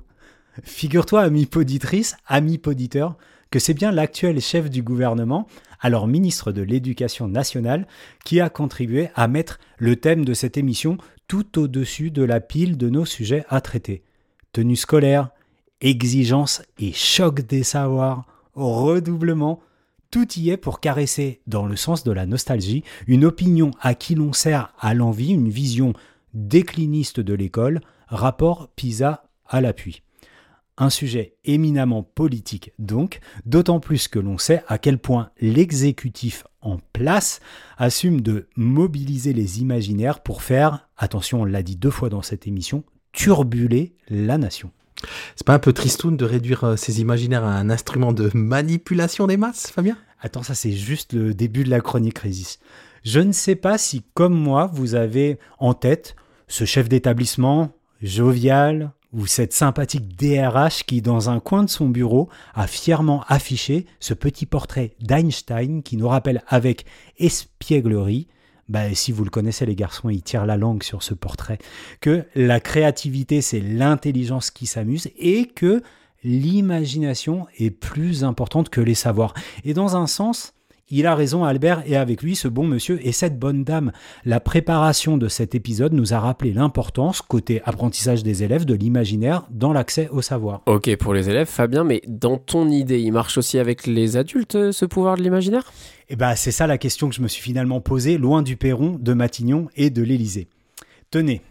Speaker 2: Figure-toi, ami poditrice, ami poditeur, que c'est bien l'actuel chef du gouvernement, alors ministre de l'Éducation nationale, qui a contribué à mettre le thème de cette émission tout au-dessus de la pile de nos sujets à traiter. Tenue scolaire, exigence et choc des savoirs, redoublement, tout y est pour caresser, dans le sens de la nostalgie, une opinion à qui l'on sert à l'envie, une vision décliniste de l'école, rapport PISA à l'appui. Un sujet éminemment politique donc, d'autant plus que l'on sait à quel point l'exécutif en place assume de mobiliser les imaginaires pour faire, attention on l'a dit deux fois dans cette émission, turbuler la nation.
Speaker 1: C'est pas un peu tristoun de réduire euh, ces imaginaires à un instrument de manipulation des masses, Fabien?
Speaker 2: Attends, ça c'est juste le début de la chronique Régis. Je ne sais pas si, comme moi, vous avez en tête ce chef d'établissement jovial, ou cette sympathique DRH qui, dans un coin de son bureau, a fièrement affiché ce petit portrait d'Einstein qui nous rappelle avec espièglerie, bah, si vous le connaissez les garçons, il tire la langue sur ce portrait, que la créativité c'est l'intelligence qui s'amuse et que l'imagination est plus importante que les savoirs. Et dans un sens, il a raison Albert et avec lui ce bon monsieur et cette bonne dame. La préparation de cet épisode nous a rappelé l'importance, côté apprentissage des élèves, de l'imaginaire dans l'accès au savoir.
Speaker 3: Ok pour les élèves, Fabien, mais dans ton idée, il marche aussi avec les adultes, euh, ce pouvoir de l'imaginaire?
Speaker 2: Et ben c'est ça la question que je me suis finalement posée, loin du perron, de Matignon et de l'Élysée. Tenez,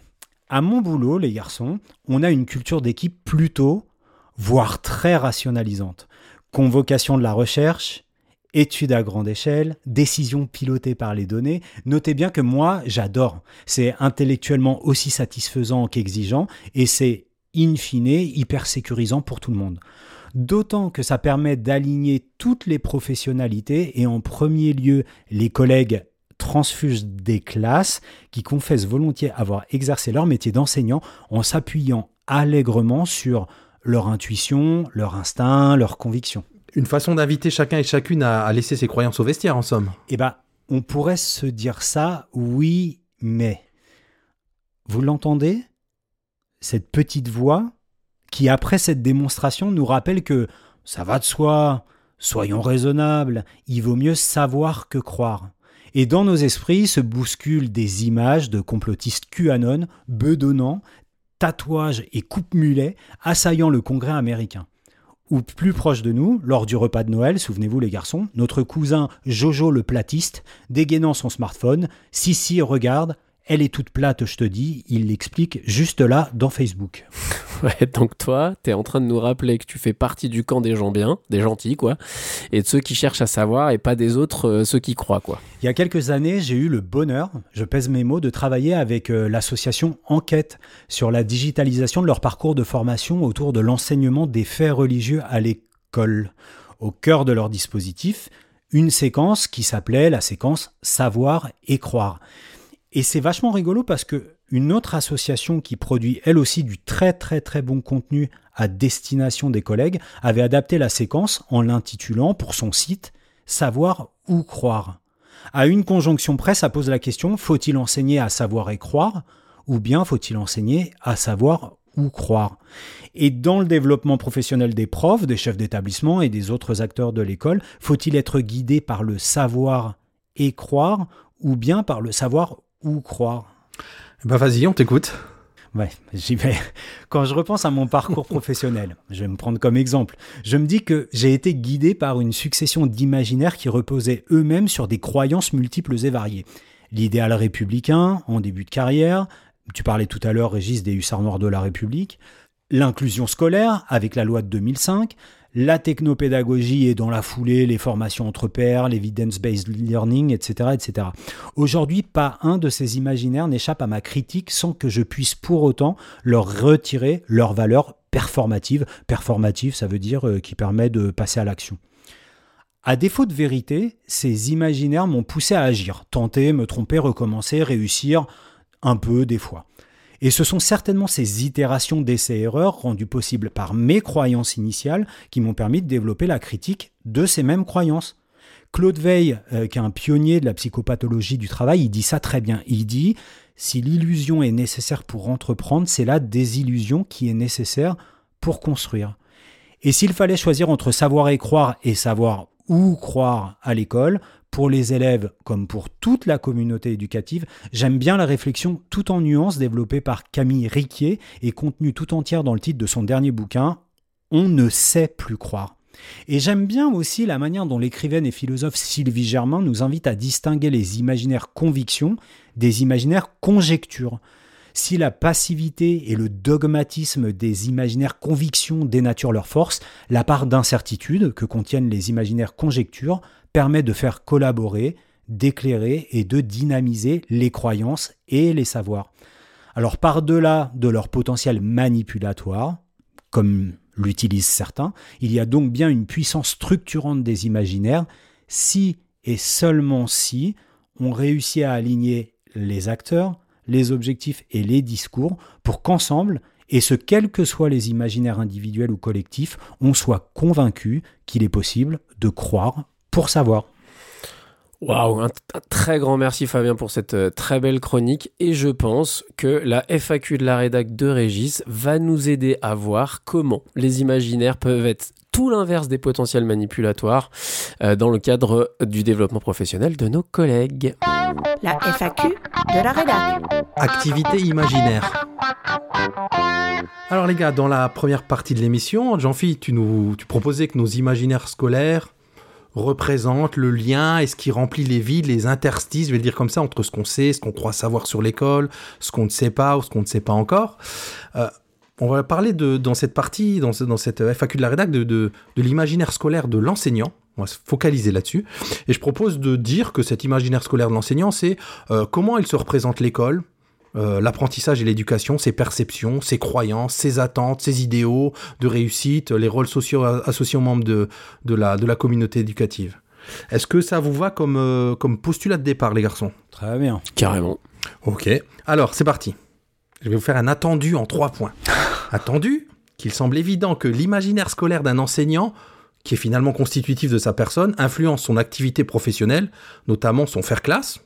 Speaker 2: à mon boulot, les garçons, on a une culture d'équipe plutôt, voire très rationalisante. Convocation de la recherche, études à grande échelle, décisions pilotées par les données. Notez bien que moi, j'adore. C'est intellectuellement aussi satisfaisant qu'exigeant et c'est in fine hyper sécurisant pour tout le monde. D'autant que ça permet d'aligner toutes les professionnalités et en premier lieu les collègues transfuges des classes qui confessent volontiers avoir exercé leur métier d'enseignant en s'appuyant allègrement sur leur intuition, leur instinct, leurs convictions.
Speaker 1: Une façon d'inviter chacun et chacune à, laisser ses croyances au vestiaire, en somme.
Speaker 2: Eh ben, on pourrait se dire ça, oui, mais. Vous l'entendez? Cette petite voix qui, après cette démonstration, nous rappelle que ça va de soi, soyons raisonnables, il vaut mieux savoir que croire. Et dans nos esprits se bousculent des images de complotistes QAnon, bedonnants, tatouages et coupe-mulets assaillant le Congrès américain. Ou plus proche de nous, lors du repas de Noël, souvenez-vous les garçons, notre cousin Jojo le platiste, dégainant son smartphone, si si regarde, elle est toute plate, je te dis, il l'explique juste là dans Facebook. (laughs)
Speaker 3: Ouais, donc toi, t'es en train de nous rappeler que tu fais partie du camp des gens bien, des gentils, quoi, et de ceux qui cherchent à savoir et pas des autres, euh, ceux qui croient, quoi.
Speaker 2: Il y a quelques années, j'ai eu le bonheur, je pèse mes mots, de travailler avec euh, l'association Enquête sur la digitalisation de leur parcours de formation autour de l'enseignement des faits religieux à l'école. Au cœur de leur dispositif, une séquence qui s'appelait la séquence Savoir et croire. Et c'est vachement rigolo parce que une autre association qui produit elle aussi du très très très bon contenu à destination des collègues avait adapté la séquence en l'intitulant pour son site Savoir ou croire. À une conjonction près, ça pose la question faut-il enseigner à savoir et croire ou bien faut-il enseigner à savoir ou croire? Et dans le développement professionnel des profs, des chefs d'établissement et des autres acteurs de l'école, faut-il être guidé par le savoir et croire ou bien par le savoir ou croire
Speaker 1: Bah vas-y, on t'écoute.
Speaker 2: Ouais, j'y vais. Quand je repense à mon parcours (laughs) professionnel, je vais me prendre comme exemple, je me dis que j'ai été guidé par une succession d'imaginaires qui reposaient eux-mêmes sur des croyances multiples et variées. L'idéal républicain en début de carrière, tu parlais tout à l'heure, Régis, des hussards noirs de la République, l'inclusion scolaire avec la loi de 2005, la technopédagogie et dans la foulée les formations entre pairs, l'evidence-based learning, etc., etc. Aujourd'hui, pas un de ces imaginaires n'échappe à ma critique sans que je puisse pour autant leur retirer leur valeur performative. Performative, ça veut dire euh, qui permet de passer à l'action. À défaut de vérité, ces imaginaires m'ont poussé à agir, tenter, me tromper, recommencer, réussir, un peu des fois. Et ce sont certainement ces itérations d'essais-erreurs rendues possibles par mes croyances initiales qui m'ont permis de développer la critique de ces mêmes croyances. Claude Veil, euh, qui est un pionnier de la psychopathologie du travail, il dit ça très bien. Il dit si l'illusion est nécessaire pour entreprendre, c'est la désillusion qui est nécessaire pour construire. Et s'il fallait choisir entre savoir et croire et savoir où croire à l'école, pour les élèves comme pour toute la communauté éducative, j'aime bien la réflexion tout en nuances développée par Camille Riquier et contenue tout entière dans le titre de son dernier bouquin On ne sait plus croire. Et j'aime bien aussi la manière dont l'écrivaine et philosophe Sylvie Germain nous invite à distinguer les imaginaires convictions des imaginaires conjectures. Si la passivité et le dogmatisme des imaginaires convictions dénaturent leur force, la part d'incertitude que contiennent les imaginaires conjectures permet de faire collaborer, d'éclairer et de dynamiser les croyances et les savoirs. Alors par-delà de leur potentiel manipulatoire, comme l'utilisent certains, il y a donc bien une puissance structurante des imaginaires si et seulement si on réussit à aligner les acteurs, les objectifs et les discours pour qu'ensemble, et ce, quels que soient les imaginaires individuels ou collectifs, on soit convaincu qu'il est possible de croire pour savoir.
Speaker 3: Waouh, un, très grand merci Fabien pour cette euh, très belle chronique et je pense que la FAQ de la rédac de Régis va nous aider à voir comment les imaginaires peuvent être tout l'inverse des potentiels manipulatoires euh, dans le cadre du développement professionnel de nos collègues.
Speaker 6: La FAQ de la rédac.
Speaker 1: Activité imaginaire. Alors les gars, dans la première partie de l'émission, Jean-Philippe, tu nous tu proposais que nos imaginaires scolaires représentent le lien et ce qui remplit les vides, les interstices, je vais le dire comme ça, entre ce qu'on sait, ce qu'on croit savoir sur l'école, ce qu'on ne sait pas ou ce qu'on ne sait pas encore. Euh, on va parler de, dans cette partie, dans, ce- dans cette FAQ de la rédac, de, de l'imaginaire scolaire de l'enseignant. On va se focaliser là-dessus. Et je propose de dire que cet imaginaire scolaire de l'enseignant, c'est euh, comment il se représente l'école, euh, l'apprentissage et l'éducation, ses perceptions, ses croyances, ses attentes, ses idéaux de réussite, les rôles sociaux associés aux membres de, de, la, de la communauté éducative. Est-ce que ça vous va comme, euh, comme postulat de départ, les garçons?
Speaker 2: Très bien.
Speaker 3: Carrément.
Speaker 1: Ok. Alors, c'est parti. Je vais vous faire un attendu en trois points. (laughs) attendu qu'il semble évident que l'imaginaire scolaire d'un enseignant, qui est finalement constitutif de sa personne, influence son activité professionnelle, notamment son faire classe.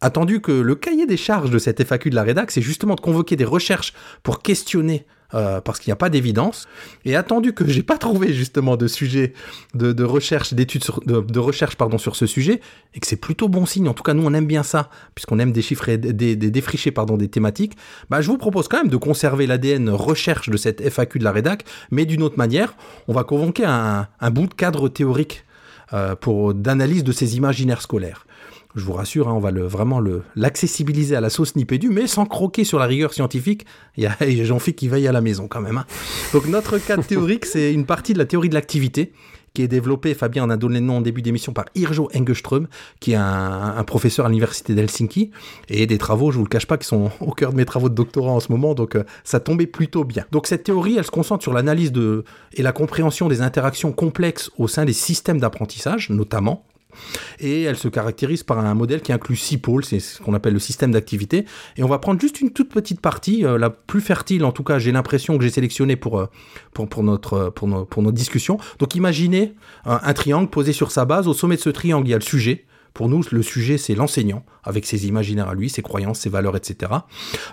Speaker 1: Attendu que le cahier des charges de cette FAQ de la rédac, c'est justement de convoquer des recherches pour questionner, euh, parce qu'il n'y a pas d'évidence. Et attendu que j'ai pas trouvé justement de sujet de, recherche, d'études de recherche pardon sur ce sujet, et que c'est plutôt bon signe. En tout cas, nous on aime bien ça, puisqu'on aime déchiffrer, des, des- défricher pardon des thématiques. Bah, je vous propose quand même de conserver l'ADN recherche de cette FAQ de la rédac, mais d'une autre manière. On va convoquer un, un bout de cadre théorique euh, pour d'analyse de ces imaginaires scolaires. Je vous rassure, hein, on va le, vraiment le- l'accessibiliser à la sauce Nipédu, mais sans croquer sur la rigueur scientifique. Il y a, (laughs) a Jean-Philippe qui veille à la maison quand même. hein. Donc notre cadre théorique, c'est une partie de la théorie de l'activité qui est développée, Fabien en a donné le nom en début d'émission, par Irjo Engeström, qui est un, un professeur à l'université d'Helsinki, et des travaux, je vous le cache pas, qui sont (laughs) au cœur de mes travaux de doctorat en ce moment, donc euh, ça tombait plutôt bien. Donc cette théorie, elle se concentre sur l'analyse de et la compréhension des interactions complexes au sein des systèmes d'apprentissage, notamment, et elle se caractérise par un modèle qui inclut six pôles, c'est ce qu'on appelle le système d'activité. Et on va prendre juste une toute petite partie, euh, la plus fertile en tout cas, j'ai l'impression que j'ai sélectionné pour, euh, pour, pour, notre, euh, discussion. Donc imaginez un, triangle posé sur sa base, au sommet de ce triangle il y a le sujet. Pour nous, le sujet, c'est l'enseignant, avec ses imaginaires à lui, ses croyances, ses valeurs, etc.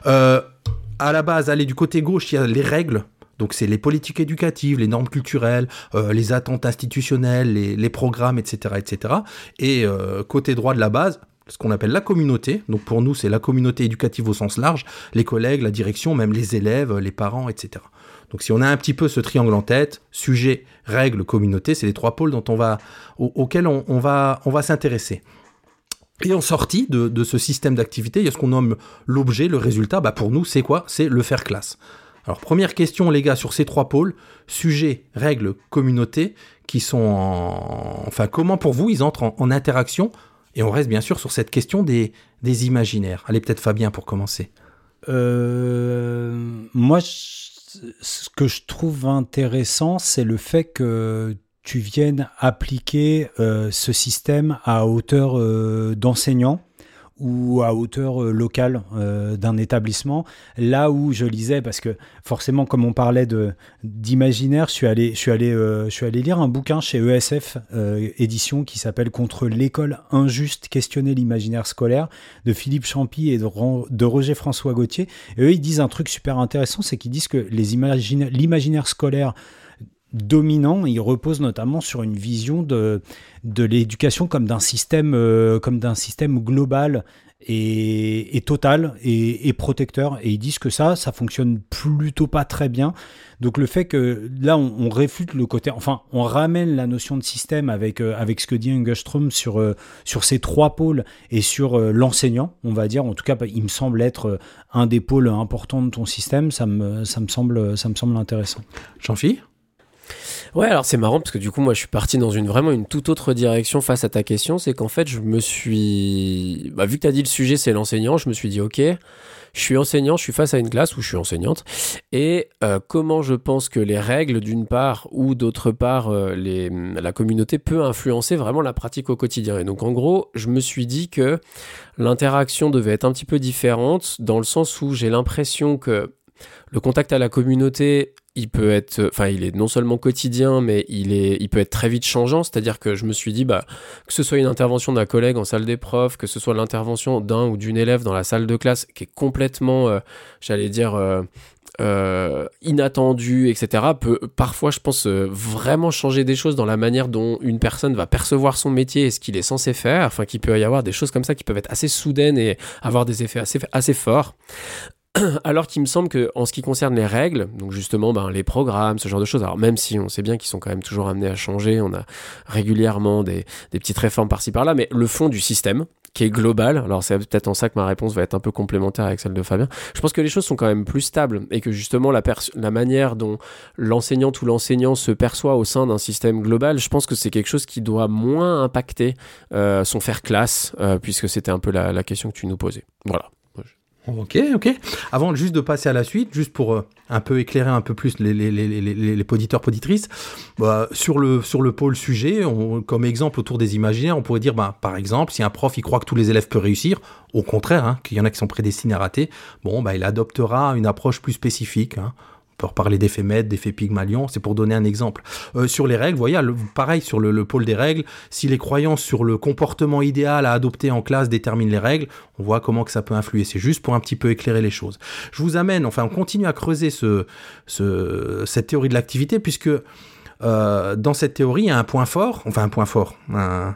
Speaker 1: À la base, allez, du côté gauche, il y a les règles. Donc c'est les politiques éducatives, les normes culturelles, euh, les attentes institutionnelles, les, programmes, etc., etc. Et euh, côté droit de la base, ce qu'on appelle la communauté. Donc pour nous, c'est la communauté éducative au sens large, les collègues, la direction, même les élèves, les parents, etc. Donc si on a un petit peu ce triangle en tête, sujet, règles, communauté, c'est les trois pôles dont on va, au- auxquels on, va, s'intéresser. Et en sortie de, de ce système d'activité, il y a ce qu'on nomme l'objet, le résultat. Bah pour nous, c'est quoi? C'est le faire classe. Alors première question, les gars, sur ces trois pôles, sujet, règles, communauté, qui sont en... Enfin, comment pour vous, ils entrent en, interaction? Et on reste bien sûr sur cette question des, des imaginaires. Allez, peut-être Fabien pour commencer.
Speaker 2: Euh, moi, ce que je trouve intéressant, c'est le fait que tu viennes appliquer euh, ce système à hauteur euh, d'enseignant ou à hauteur euh, locale euh, d'un établissement. Là où je lisais, parce que forcément, comme on parlait d'imaginaire, je suis allé, je suis allé, euh, je suis allé lire un bouquin chez ESF édition qui s'appelle Contre l'école injuste, questionner l'imaginaire scolaire de Philippe Champy et de, Roger François Gauthier. Et eux, ils disent un truc super intéressant, c'est qu'ils disent que les imagina- l'imaginaire scolaire dominant, il repose notamment sur une vision de, de l'éducation comme d'un système, euh, système global et, total et, protecteur. Et ils disent que ça, ça fonctionne plutôt pas très bien. Donc le fait que là, on, on réfute le côté, enfin, on ramène la notion de système avec, euh, avec ce que dit Engelstrom sur, euh, sur ces trois pôles et sur euh, l'enseignant, on va dire. En tout cas, bah, il me semble être un des pôles importants de ton système. Ça me, ça me, semble, ça me semble intéressant.
Speaker 1: Jean-Philippe
Speaker 3: Ouais, alors c'est marrant parce que du coup, moi, je suis parti dans une vraiment une toute autre direction face à ta question. C'est qu'en fait, je me suis. Bah, vu que tu as dit le sujet, c'est l'enseignant, je me suis dit, ok, je suis enseignant, je suis face à une classe où je suis enseignante. Et euh, comment je pense que les règles, d'une part, ou d'autre part, euh, la communauté peut influencer vraiment la pratique au quotidien. Et donc, en gros, je me suis dit que l'interaction devait être un petit peu différente dans le sens où j'ai l'impression que le contact à la communauté, il peut être, enfin, il est non seulement quotidien, mais il est, il peut être très vite changeant. C'est-à-dire que je me suis dit, bah, que ce soit une intervention d'un collègue en salle des profs, que ce soit l'intervention d'un ou d'une élève dans la salle de classe, qui est complètement, euh, j'allais dire, euh, euh, inattendue, etc., peut parfois, je pense, euh, vraiment changer des choses dans la manière dont une personne va percevoir son métier et ce qu'il est censé faire. Enfin, qu'il peut y avoir des choses comme ça qui peuvent être assez soudaines et avoir des effets assez, assez forts. (clears throat) Alors qu'il me semble que en ce qui concerne les règles, donc justement ben, les programmes, ce genre de choses, alors même si on sait bien qu'ils sont quand même toujours amenés à changer, on a régulièrement des, petites réformes par-ci par-là, mais le fond du système, qui est global, alors c'est peut-être en ça que ma réponse va être un peu complémentaire avec celle de Fabien, je pense que les choses sont quand même plus stables et que justement la, manière dont l'enseignant ou l'enseignant se perçoit au sein d'un système global, je pense que c'est quelque chose qui doit moins impacter euh, son faire classe, euh, puisque c'était un peu la question que tu nous posais. Voilà.
Speaker 1: Ok, ok. Avant juste de passer à la suite, juste pour euh, un peu éclairer un peu plus les, les, les, les, les, poditeurs, poditrices, bah, sur, le, sur le pôle sujet, comme exemple autour des imaginaires, on pourrait dire, bah, par exemple, si un prof il croit que tous les élèves peuvent réussir, au contraire, hein, qu'il y en a qui sont prédestinés à rater, bon, bah, il adoptera une approche plus spécifique. hein. Peut reparler d'effet Med, d'effet Pygmalion, c'est pour donner un exemple. Euh, sur les règles, voyez, pareil sur le, le pôle des règles, si les croyances sur le comportement idéal à adopter en classe déterminent les règles, on voit comment que ça peut influer. C'est juste pour un petit peu éclairer les choses. Je vous amène, enfin, on continue à creuser ce, ce- cette théorie de l'activité, puisque euh, dans cette théorie, il y a un point fort, enfin un point fort, un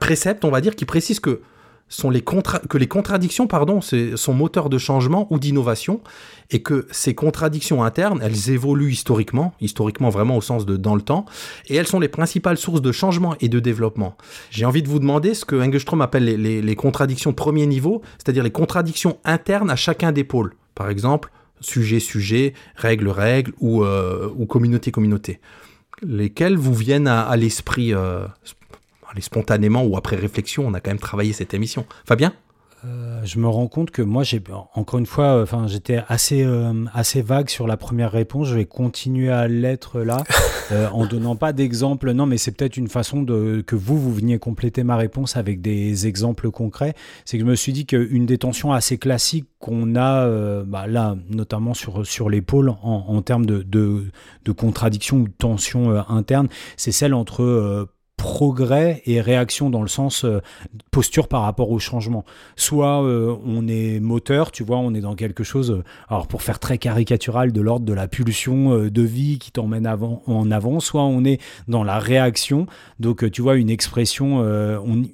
Speaker 1: précepte, on va dire, qui précise que que les contradictions pardon, sont moteurs de changement ou d'innovation et que ces contradictions internes, elles évoluent historiquement, historiquement vraiment au sens de dans le temps, et elles sont les principales sources de changement et de développement. J'ai envie de vous demander ce que Engström appelle les, contradictions premier niveau, c'est-à-dire les contradictions internes à chacun des pôles. Par exemple, sujet-sujet, règle-règle ou, euh, communauté-communauté. Lesquelles vous viennent à, à l'esprit euh, allez, spontanément ou après réflexion On a quand même travaillé cette émission. Fabien?
Speaker 2: Euh, je me rends compte que moi, j'ai encore une fois, euh, enfin, j'étais assez euh, assez vague sur la première réponse. Je vais continuer à l'être là, (laughs) euh, en donnant pas d'exemple. Non, mais c'est peut-être une façon de que vous vous veniez compléter ma réponse avec des exemples concrets. C'est que je me suis dit qu'une des tensions assez classiques qu'on a bah, là, notamment sur sur l'épaule en, en termes de, de de contradiction ou de tension interne, c'est celle entre progrès et réaction dans le sens euh, posture par rapport au changement. Soit euh, on est moteur, tu vois, on est dans quelque chose, euh, alors pour faire très caricatural, de l'ordre de la pulsion de vie qui t'emmène avant, en avant, soit on est dans la réaction, donc tu vois une expression,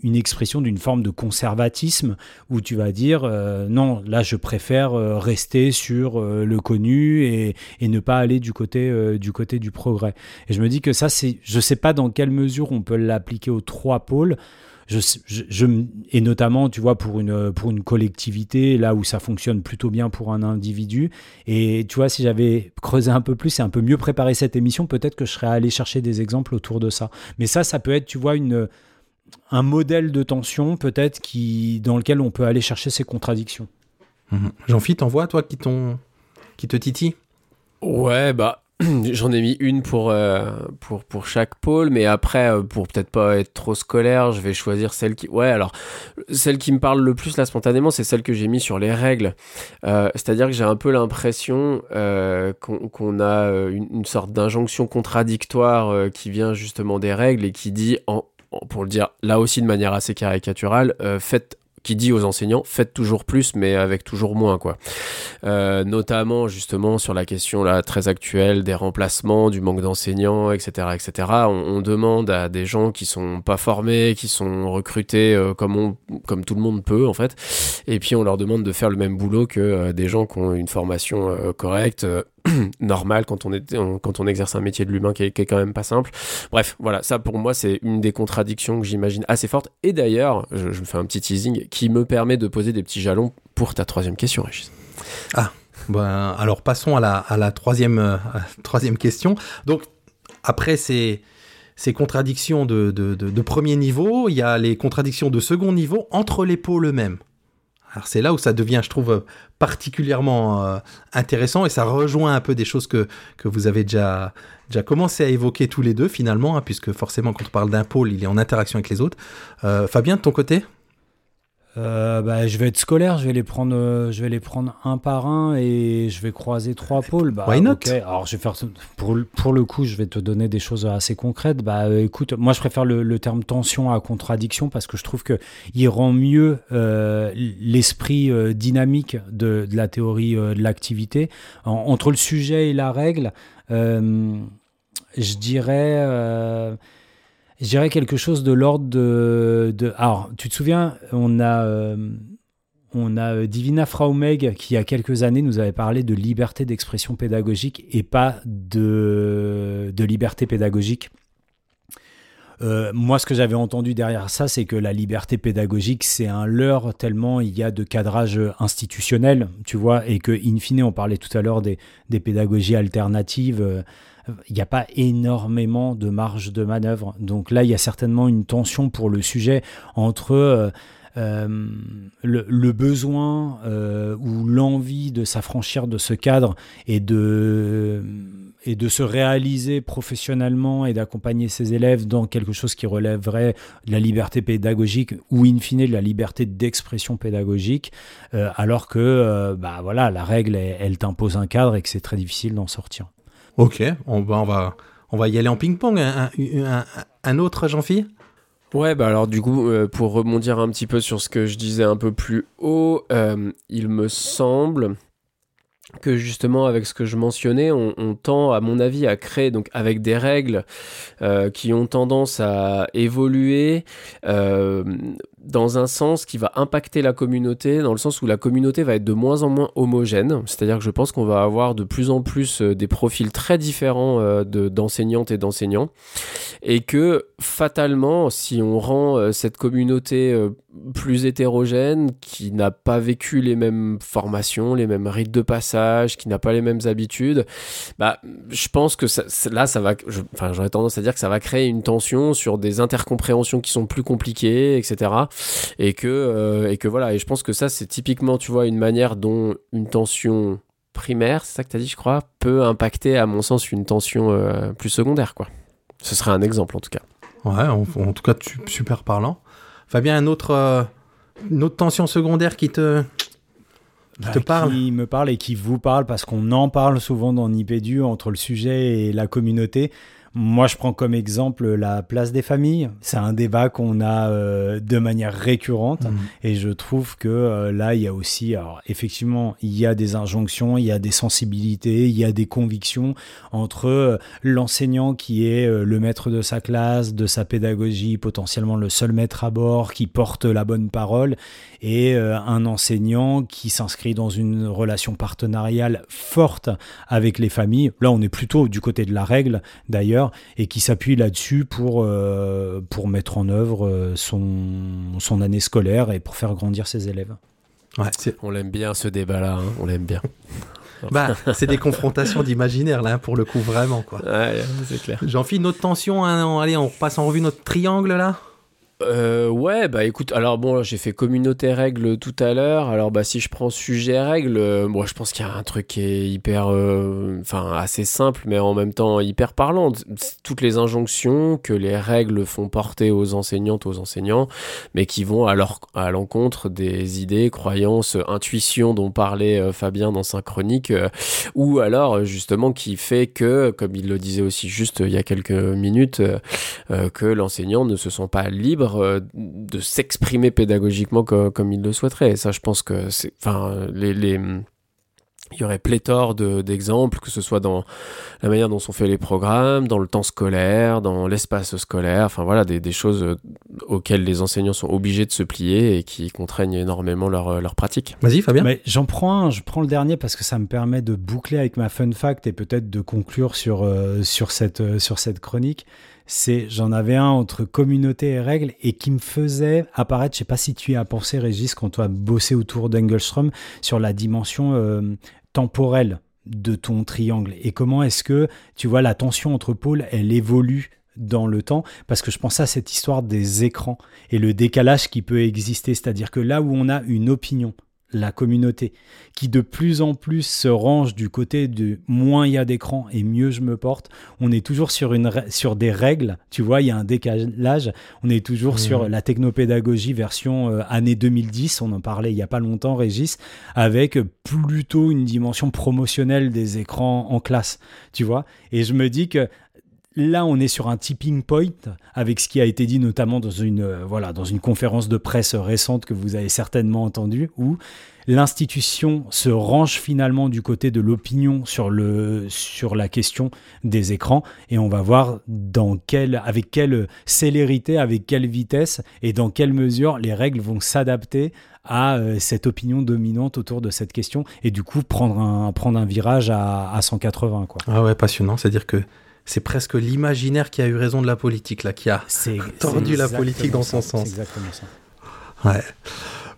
Speaker 2: expression d'une forme de conservatisme où tu vas dire non, là je préfère rester sur le connu et, et ne pas aller du côté du côté du progrès. Et je me dis que ça c'est, je sais pas dans quelle mesure on peut l'appliquer aux trois pôles. Je, je, je m- et notamment, tu vois, pour une, pour une collectivité, là où ça fonctionne plutôt bien pour un individu. Et tu vois, si j'avais creusé un peu plus et un peu mieux préparé cette émission, peut-être que je serais allé chercher des exemples autour de ça. Mais ça, ça peut être, tu vois, une, un modèle de tension, peut-être, qui, dans lequel on peut aller chercher ces contradictions.
Speaker 1: Jean-Philippe, t'en vois, toi, qui, t'ont- qui te titille
Speaker 3: Ouais, bah. (clears throat) J'en ai mis une pour, euh, pour, pour chaque pôle, mais après, euh, pour peut-être pas être trop scolaire, je vais choisir celle qui. Ouais, alors, celle qui me parle le plus là spontanément, c'est celle que j'ai mis sur les règles. Euh, C'est-à-dire que j'ai un peu l'impression qu'on a une, sorte d'injonction contradictoire qui vient justement des règles et qui dit, en, pour le dire là aussi de manière assez caricaturale, faites qui dit aux enseignants faites toujours plus mais avec toujours moins quoi euh, notamment justement sur la question là très actuelle des remplacements, du manque d'enseignants, etc., etc. On, demande à des gens qui sont pas formés, qui sont recrutés euh, comme on, comme tout le monde peut en fait, et puis on leur demande de faire le même boulot que euh, des gens qui ont une formation correcte. (clears throat) normale quand on est quand on exerce un métier de l'humain qui est, quand même pas simple bref voilà ça pour moi c'est une des contradictions que j'imagine assez forte et d'ailleurs je, me fais un petit teasing qui me permet de poser des petits jalons pour ta troisième question Régis
Speaker 1: Ben, alors passons à la, euh, troisième question. Donc, après ces, contradictions de premier niveau, il y a les contradictions de second niveau entre les pôles eux-mêmes. Alors c'est là où ça devient, je trouve, particulièrement euh, intéressant et ça rejoint un peu des choses que, vous avez déjà, déjà commencé à évoquer tous les deux finalement, hein, puisque forcément quand on parle d'un pôle, il est en interaction avec les autres. Euh, Fabien, de ton côté?
Speaker 2: Euh, bah, je vais être scolaire, je vais les prendre, euh, je vais les prendre un par un et je vais croiser trois pôles. Bah,
Speaker 1: Why not?
Speaker 2: ok. Alors je vais faire pour, le- pour le coup, je vais te donner des choses assez concrètes. Bah, euh, écoute, moi je préfère le, le terme tension à contradiction parce que je trouve que il rend mieux l'esprit dynamique de, de la théorie de l'activité En- entre le sujet et la règle. je dirais. Je dirais quelque chose de l'ordre de, Alors, tu te souviens, on a, euh, on a euh, Divina Fraumeg qui, il y a quelques années, nous avait parlé de liberté d'expression pédagogique et pas de, de liberté pédagogique. Euh, moi, ce que j'avais entendu derrière ça, c'est que la liberté pédagogique, c'est un leurre tellement il y a de cadrage institutionnel, tu vois, et que, in fine, on parlait tout à l'heure des, des pédagogies alternatives. Il n'y a pas énormément de marge de manœuvre. Donc là, il y a certainement une tension pour le sujet entre euh, euh, le, besoin euh, ou l'envie de s'affranchir de ce cadre et de, se réaliser professionnellement et d'accompagner ses élèves dans quelque chose qui relèverait de la liberté pédagogique ou in fine de la liberté d'expression pédagogique, alors que bah, voilà, la règle, elle, elle t'impose un cadre et que c'est très difficile d'en sortir.
Speaker 1: Ok, on va, on va, on va y aller en ping-pong. Un, un- autre, Jean-Phi?
Speaker 3: Ouais, bah alors du coup, euh, pour rebondir un petit peu sur ce que je disais un peu plus haut, euh, il me semble que justement avec ce que je mentionnais, on, tend, à mon avis, à créer donc avec des règles euh, qui ont tendance à évoluer dans un sens qui va impacter la communauté, dans le sens où la communauté va être de moins en moins homogène. C'est-à-dire que je pense qu'on va avoir de plus en plus euh, des profils très différents euh, de- d'enseignantes et d'enseignants, et que fatalement, si on rend euh, cette communauté plus hétérogène, qui n'a pas vécu les mêmes formations, les mêmes rites de passage, qui n'a pas les mêmes habitudes, bah, je pense que là, ça va, enfin, j'aurais tendance à dire que ça va créer une tension sur des intercompréhensions qui sont plus compliquées, etc. Et que, euh, et que voilà, et je pense que ça, c'est typiquement, tu vois, une manière dont une tension primaire, c'est ça que tu as dit, je crois, peut impacter, à mon sens, une tension euh, plus secondaire, quoi. Ce serait un exemple, en tout cas.
Speaker 1: Ouais, en, en tout cas, tu- super parlant. Fabien, un autre, euh, une autre tension secondaire qui te... Qui te parle.
Speaker 2: Qui me parle et qui vous parle parce qu'on en parle souvent dans Nipédu entre le sujet et la communauté. Moi, je prends comme exemple la place des familles. C'est un débat qu'on a euh, de manière récurrente.
Speaker 1: Mhm.
Speaker 2: Et je trouve que euh, là, il y a aussi, alors effectivement, il y a des injonctions, il y a des sensibilités, il y a des convictions entre euh, l'enseignant qui est le maître de sa classe, de sa pédagogie, potentiellement le seul maître à bord qui porte la bonne parole, et euh, un enseignant qui s'inscrit dans une relation partenariale forte avec les familles. Là, on est plutôt du côté de la règle, d'ailleurs, et qui s'appuie là-dessus pour, euh, pour mettre en œuvre euh, son, son année scolaire et pour faire grandir ses élèves.
Speaker 1: Ouais,
Speaker 3: On l'aime bien, ce débat-là, hein, on l'aime bien. (laughs)
Speaker 1: bah, c'est des confrontations d'imaginaire, là, pour le coup, vraiment, quoi.
Speaker 3: Ouais, c'est clair.
Speaker 1: Jean-Phi, notre tension, hein, on- allez, on repasse en revue notre triangle, là
Speaker 3: Euh, ouais, bah écoute, alors bon, j'ai fait communauté règle tout à l'heure. Alors bah si je prends sujet règle, euh, moi je pense qu'il y a un truc qui est hyper, euh, enfin assez simple, mais en même temps hyper parlant. Toutes les injonctions que les règles font porter aux enseignantes, aux enseignants, mais qui vont à leur à l'encontre des idées, croyances, intuitions dont parlait euh, Fabien dans sa chronique, ou alors justement qui fait que, comme il le disait aussi juste il y a quelques minutes, que l'enseignant ne se sent pas libre euh, de s'exprimer pédagogiquement co- comme, il le souhaiterait. Et ça, je pense que c'est, enfin, les, les- il y aurait pléthore de- d'exemples, que ce soit dans la manière dont sont faits les programmes, dans le temps scolaire, dans l'espace scolaire, enfin voilà, des, des choses euh, auxquelles les enseignants sont obligés de se plier et qui contraignent énormément leur, euh, leur pratique.
Speaker 1: Vas-y, Fabien.
Speaker 2: Mais j'en prends un, je prends le dernier parce que ça me permet de boucler avec ma fun fact et peut-être de conclure sur, euh, sur, cette, euh, sur cette chronique. C'est, j'en avais un entre communauté et règles et qui me faisait apparaître, je sais pas si tu y as pensé Régis quand tu as bossé autour d'Engelstrom sur la dimension euh, temporelle de ton triangle. Et comment est-ce que tu vois la tension entre pôles, elle évolue dans le temps? Parce que je pensais à cette histoire des écrans et le décalage qui peut exister, c'est-à-dire que là où on a une opinion, la communauté, qui de plus en plus se range du côté de moins il y a d'écran et mieux je me porte. On est toujours sur, une, sur des règles, tu vois, il y a un décalage. On est toujours sur la technopédagogie version euh, année 2010, on en parlait il y a pas longtemps, Régis, avec plutôt une dimension promotionnelle des écrans en classe, tu vois. Et je me dis que là, on est sur un tipping point avec ce qui a été dit notamment dans une, euh, voilà, dans une conférence de presse récente que vous avez certainement entendue, où l'institution se range finalement du côté de l'opinion sur, le, sur la question des écrans et on va voir dans quelle, avec quelle célérité, avec quelle vitesse et dans quelle mesure les règles vont s'adapter à euh, cette opinion dominante autour de cette question et du coup prendre un, prendre un virage à, à 180 quoi.
Speaker 1: Ah ouais, passionnant. C'est-à-dire que c'est presque l'imaginaire qui a eu raison de la politique, là, qui a. (laughs) Tordu la politique dans
Speaker 2: ça,
Speaker 1: son sens.
Speaker 2: C'est exactement ça.
Speaker 1: Ouais.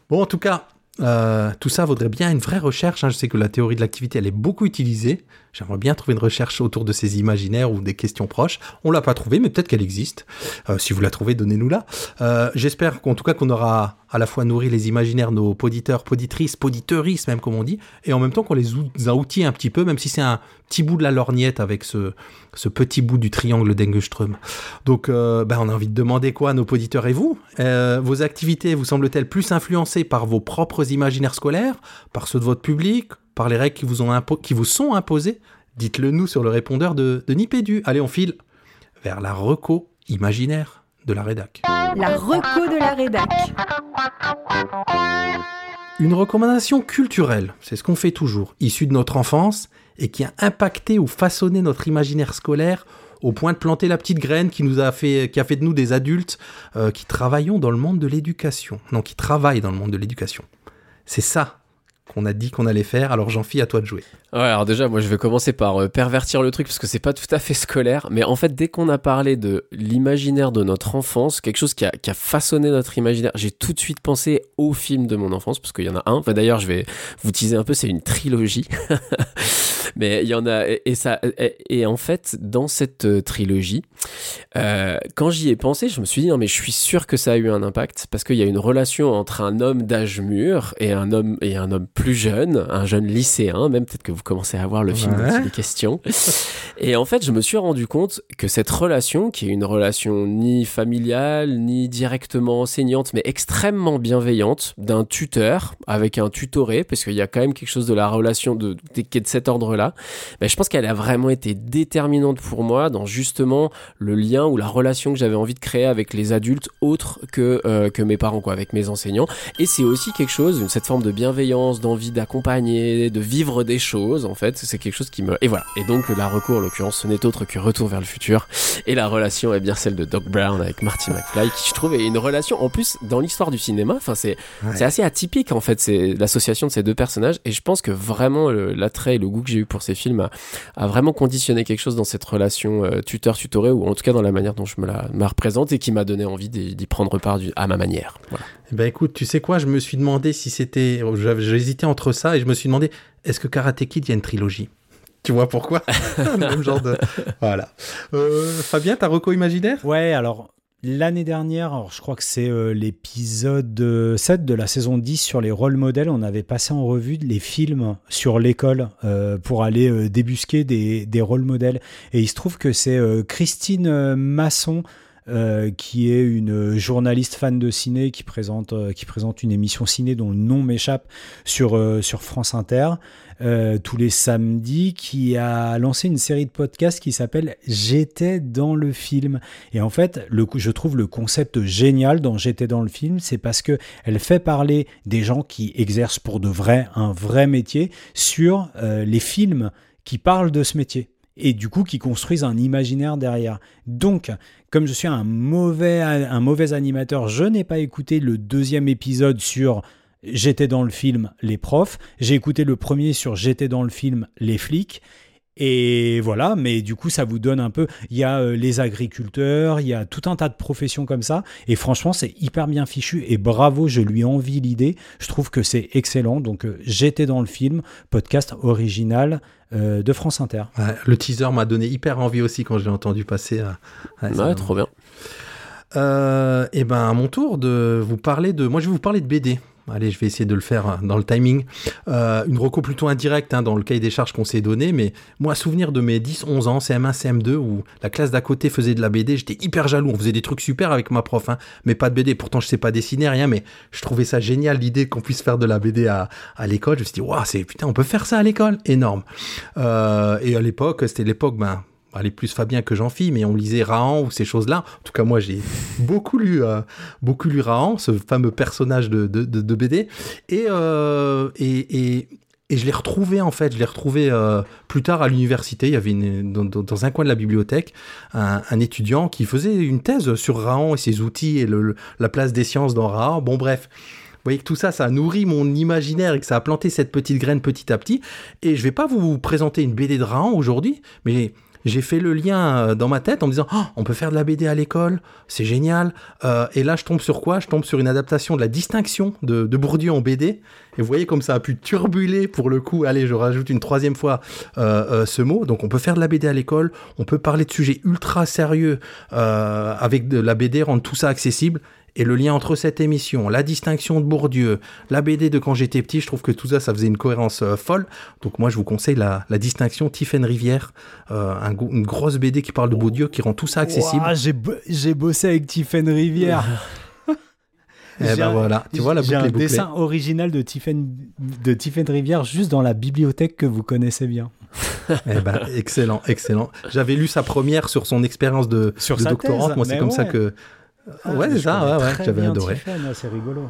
Speaker 1: Bon, en tout cas, euh, tout ça vaudrait bien une vraie recherche. hein. Je sais que la théorie de l'activité, elle est beaucoup utilisée. J'aimerais bien trouver une recherche autour de ces imaginaires ou des questions proches. On l'a pas trouvée, mais peut-être qu'elle existe. Euh, si vous la trouvez, donnez-nous-la. Euh, J'espère qu'en tout cas qu'on aura à la fois nourri les imaginaires, nos poditeurs, poditrices, poditeuristes même comme on dit, et en même temps qu'on les a outillés un petit peu, même si c'est un petit bout de la lorgnette avec ce, petit bout du triangle d'Engelström. Donc, euh, ben, on a envie de demander quoi nos poditeurs et vous? Euh, Vos activités vous semblent-elles plus influencées par vos propres imaginaires scolaires, par ceux de votre public, par les règles qui vous, ont impo- qui vous sont imposées Dites-le nous sur le répondeur de, de Nipédu. Allez, on file vers la reco imaginaire de la rédac.
Speaker 4: La reco de la rédac.
Speaker 1: Une recommandation culturelle, c'est ce qu'on fait toujours, issue de notre enfance et qui a impacté ou façonné notre imaginaire scolaire au point de planter la petite graine qui nous a fait, qui a fait de nous des adultes euh, qui travaillons dans le monde de l'éducation. Non, qui travaillent dans le monde de l'éducation. C'est ça qu'on a dit qu'on allait faire. Alors Jean-Phi, à toi de jouer.
Speaker 3: Alors déjà, moi, je vais commencer par euh, pervertir le truc parce que c'est pas tout à fait scolaire. Mais en fait, dès qu'on a parlé de l'imaginaire de notre enfance, quelque chose qui a, qui a façonné notre imaginaire, j'ai tout de suite pensé au film de mon enfance parce qu'il y en a un. Enfin, d'ailleurs, je vais vous teaser un peu, c'est une trilogie. (laughs) mais il y en a, et, et ça, et, et en fait, dans cette euh, trilogie, euh, quand j'y ai pensé, je me suis dit, non, mais je suis sûr que ça a eu un impact parce qu'il y a une relation entre un homme d'âge mûr et un homme, et un homme plus jeune, un jeune lycéen, même peut-être que vous commencez à voir le film
Speaker 1: Ouais.
Speaker 3: dont il est question. Et en fait, je me suis rendu compte que cette relation, qui est une relation ni familiale, ni directement enseignante, mais extrêmement bienveillante, d'un tuteur avec un tutoré, parce qu'il y a quand même quelque chose de la relation de, de- qui est de cet ordre-là, ben, je pense qu'elle a vraiment été déterminante pour moi dans justement le lien ou la relation que j'avais envie de créer avec les adultes autres que, euh, que mes parents, quoi, avec mes enseignants. Et c'est aussi quelque chose, cette forme de bienveillance, d'envie d'accompagner, de vivre des choses, en fait, c'est quelque chose qui me... Et voilà. Et donc, la recours, en l'occurrence, ce n'est autre que Retour vers le futur. Et la relation est bien celle de Doc Brown avec Marty McFly, qui, je trouve, est une relation, en plus, dans l'histoire du cinéma, enfin, c'est
Speaker 1: Ouais.
Speaker 3: assez atypique, en fait, c'est l'association de ces deux personnages. Et je pense que vraiment, l'attrait et le goût que j'ai eu pour ces films a, a vraiment conditionné quelque chose dans cette relation euh, tuteur-tutoré, ou en tout cas dans la manière dont je me la, me la représente, et qui m'a donné envie d'y d'y prendre part du- à ma manière. Voilà.
Speaker 1: Eh ben écoute, tu sais quoi, je me suis demandé si c'était... hésité entre ça et je me suis demandé, est-ce que Karate Kid, il y a une trilogie? Tu vois pourquoi? Le (laughs) Même genre de... Voilà. Euh, Fabien, ta reco imaginaire?
Speaker 2: Ouais, alors l'année dernière, alors, je crois que c'est euh, l'épisode euh, 7 de la saison 10 sur les rôles modèles, on avait passé en revue les films sur l'école euh, pour aller euh, débusquer des, des rôles modèles. Et il se trouve que c'est euh, Christine euh, Masson. Euh, qui est une journaliste fan de ciné qui présente, euh, qui présente une émission ciné dont le nom m'échappe sur, euh, sur France Inter tous les samedis, qui a lancé une série de podcasts qui s'appelle J'étais dans le film. Et en fait, le, je trouve le concept génial dans J'étais dans le film, c'est parce que elle fait parler des gens qui exercent pour de vrai un vrai métier sur les films qui parlent de ce métier et du coup qui construisent un imaginaire derrière. Donc, comme je suis un mauvais, un mauvais animateur, je n'ai pas écouté le deuxième épisode sur J'étais dans le film Les profs, j'ai écouté le premier sur J'étais dans le film Les flics. Et voilà, mais du coup, ça vous donne un peu. Il y a euh, les agriculteurs, il y a tout un tas de professions comme ça. Et franchement, c'est hyper bien fichu. Et bravo, je lui envie l'idée. Je trouve que c'est excellent. Donc, euh, j'étais dans le film, podcast original euh, de France Inter.
Speaker 1: Ouais, Le teaser m'a donné hyper envie aussi quand je l'ai entendu passer. à- Ouais,
Speaker 3: Ouais, trop bien.
Speaker 1: Euh, et ben à mon tour de vous parler de. Moi, je vais vous parler de BD. Allez, je vais essayer de le faire euh, dans le timing. Euh, une reco plutôt indirecte hein, dans le cahier des charges qu'on s'est donné, mais moi, souvenir de mes 10-11 ans, CM1, CM2, où la classe d'à côté faisait de la BD, j'étais hyper jaloux. On faisait des trucs super avec ma prof, hein, mais pas de BD. Pourtant, je sais pas dessiner, rien, mais je trouvais ça génial l'idée qu'on puisse faire de la BD à, à l'école. Je me suis dit, waouh, c'est putain, on peut faire ça à l'école, énorme. Euh, et à l'époque, c'était l'époque, ben allez plus Fabien que Jean-Phi, mais on lisait Rahan ou ces choses-là. En tout cas, moi, j'ai (laughs) beaucoup lu, euh, beaucoup lu Rahan, ce fameux personnage de, de, BD, et, euh, et, et, et je l'ai retrouvé en fait. Je l'ai retrouvé euh, plus tard à l'université. Il y avait dans, un coin de la bibliothèque un, étudiant qui faisait une thèse sur Rahan et ses outils et la place des sciences dans Rahan. Bon, bref. Vous voyez que tout ça, ça a nourri mon imaginaire et que ça a planté cette petite graine petit à petit. Et je vais pas vous présenter une BD de Rahan aujourd'hui, mais j'ai fait le lien euh, dans ma tête en me disant oh, on peut faire de la BD à l'école, c'est génial. Euh, et là, je tombe sur quoi? Je tombe sur une adaptation de la distinction de, Bourdieu en BD. Et vous voyez comme ça a pu turbuler pour le coup. Allez, je rajoute une troisième fois euh, ce mot. Donc, on peut faire de la BD à l'école, on peut parler de sujets ultra sérieux avec de la BD, rendre tout ça accessible. Et le lien entre cette émission, la distinction de Bourdieu, la BD de quand j'étais petit, je trouve que tout ça, ça faisait une cohérence euh, folle. Donc moi, je vous conseille la, la distinction Tiffaine Rivière, euh, un, une grosse BD qui parle de Bourdieu, qui rend tout ça accessible.
Speaker 2: Wow, j'ai, bo j'ai bossé avec Tiffaine Rivière. (laughs)
Speaker 1: Et ben voilà, tu vois la boucle
Speaker 2: un dessin original de Tiffaine, de Tiffaine Rivière juste dans la bibliothèque que vous connaissez bien. (laughs)
Speaker 1: eh ben, excellent, excellent. J'avais lu sa première sur son expérience de,
Speaker 2: sur
Speaker 1: de doctorante.
Speaker 2: thèse,
Speaker 1: Moi, c'est comme
Speaker 2: ouais.
Speaker 1: ça que ah, ouais, c'est ça, ouais, ouais, j'avais adoré.
Speaker 2: C'est rigolo.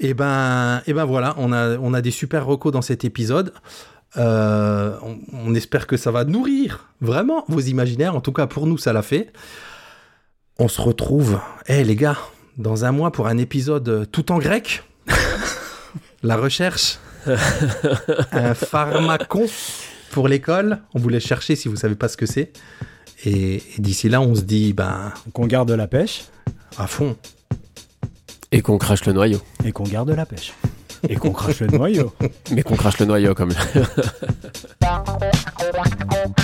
Speaker 1: Et ben, et ben voilà, on a, on a des super recos dans cet épisode. Euh, on, on, espère que ça va nourrir vraiment vos imaginaires. En tout cas, pour nous, ça l'a fait. On se retrouve, hé hey, les gars, dans un mois pour un épisode tout en grec. (laughs) La recherche. (laughs) un pharmacon pour l'école. On voulait chercher si vous savez pas ce que c'est. Et, et d'ici là, on se dit, ben.
Speaker 2: Qu'on garde la pêche.
Speaker 1: À fond.
Speaker 3: Et qu'on crache le noyau.
Speaker 2: Et qu'on garde la pêche. Et qu'on crache le noyau. (laughs)
Speaker 3: Mais qu'on crache le noyau comme. (laughs)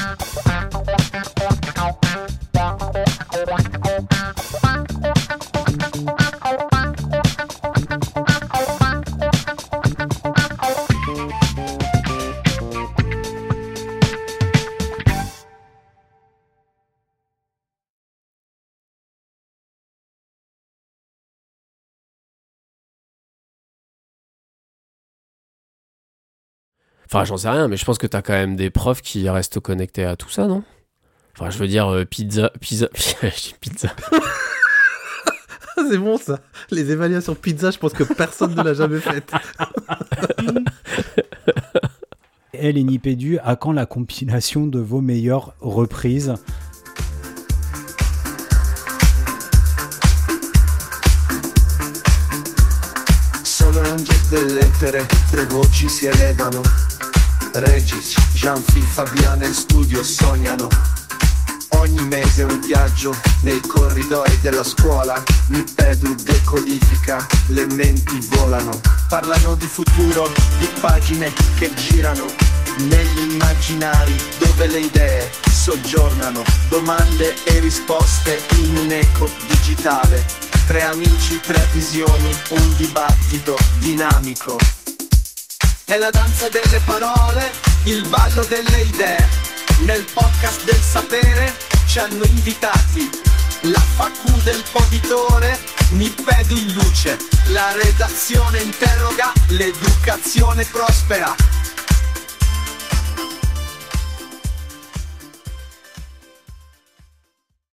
Speaker 3: Enfin, j'en sais rien, mais je pense que t'as quand même des profs qui restent connectés à tout ça, non? Enfin, je veux dire, euh, pizza, pizza, (laughs) pizza. (laughs)
Speaker 1: c'est bon ça. Les évaluations pizza, je pense que personne ne l'a jamais faite. (laughs)
Speaker 2: Elle est Nipédu, à quand la compilation de vos meilleures reprises?
Speaker 8: Sono un jet delle lettere, tre voci si elevano. Regis, Gianfi, Fabiana in studio sognano. Ogni mese un viaggio nei corridoi della scuola. Mi Pedro decodifica, le menti volano. Parlano di futuro, di pagine che girano. Negli immaginari dove le idee soggiornano. Domande e risposte in un eco digitale. Tre amici, tre visioni, un dibattito dinamico. È la danza delle parole, il ballo delle idee. Nel podcast del sapere ci hanno invitati la facu del poditore, Nippedu in luce. La redazione interroga, l'educazione prospera.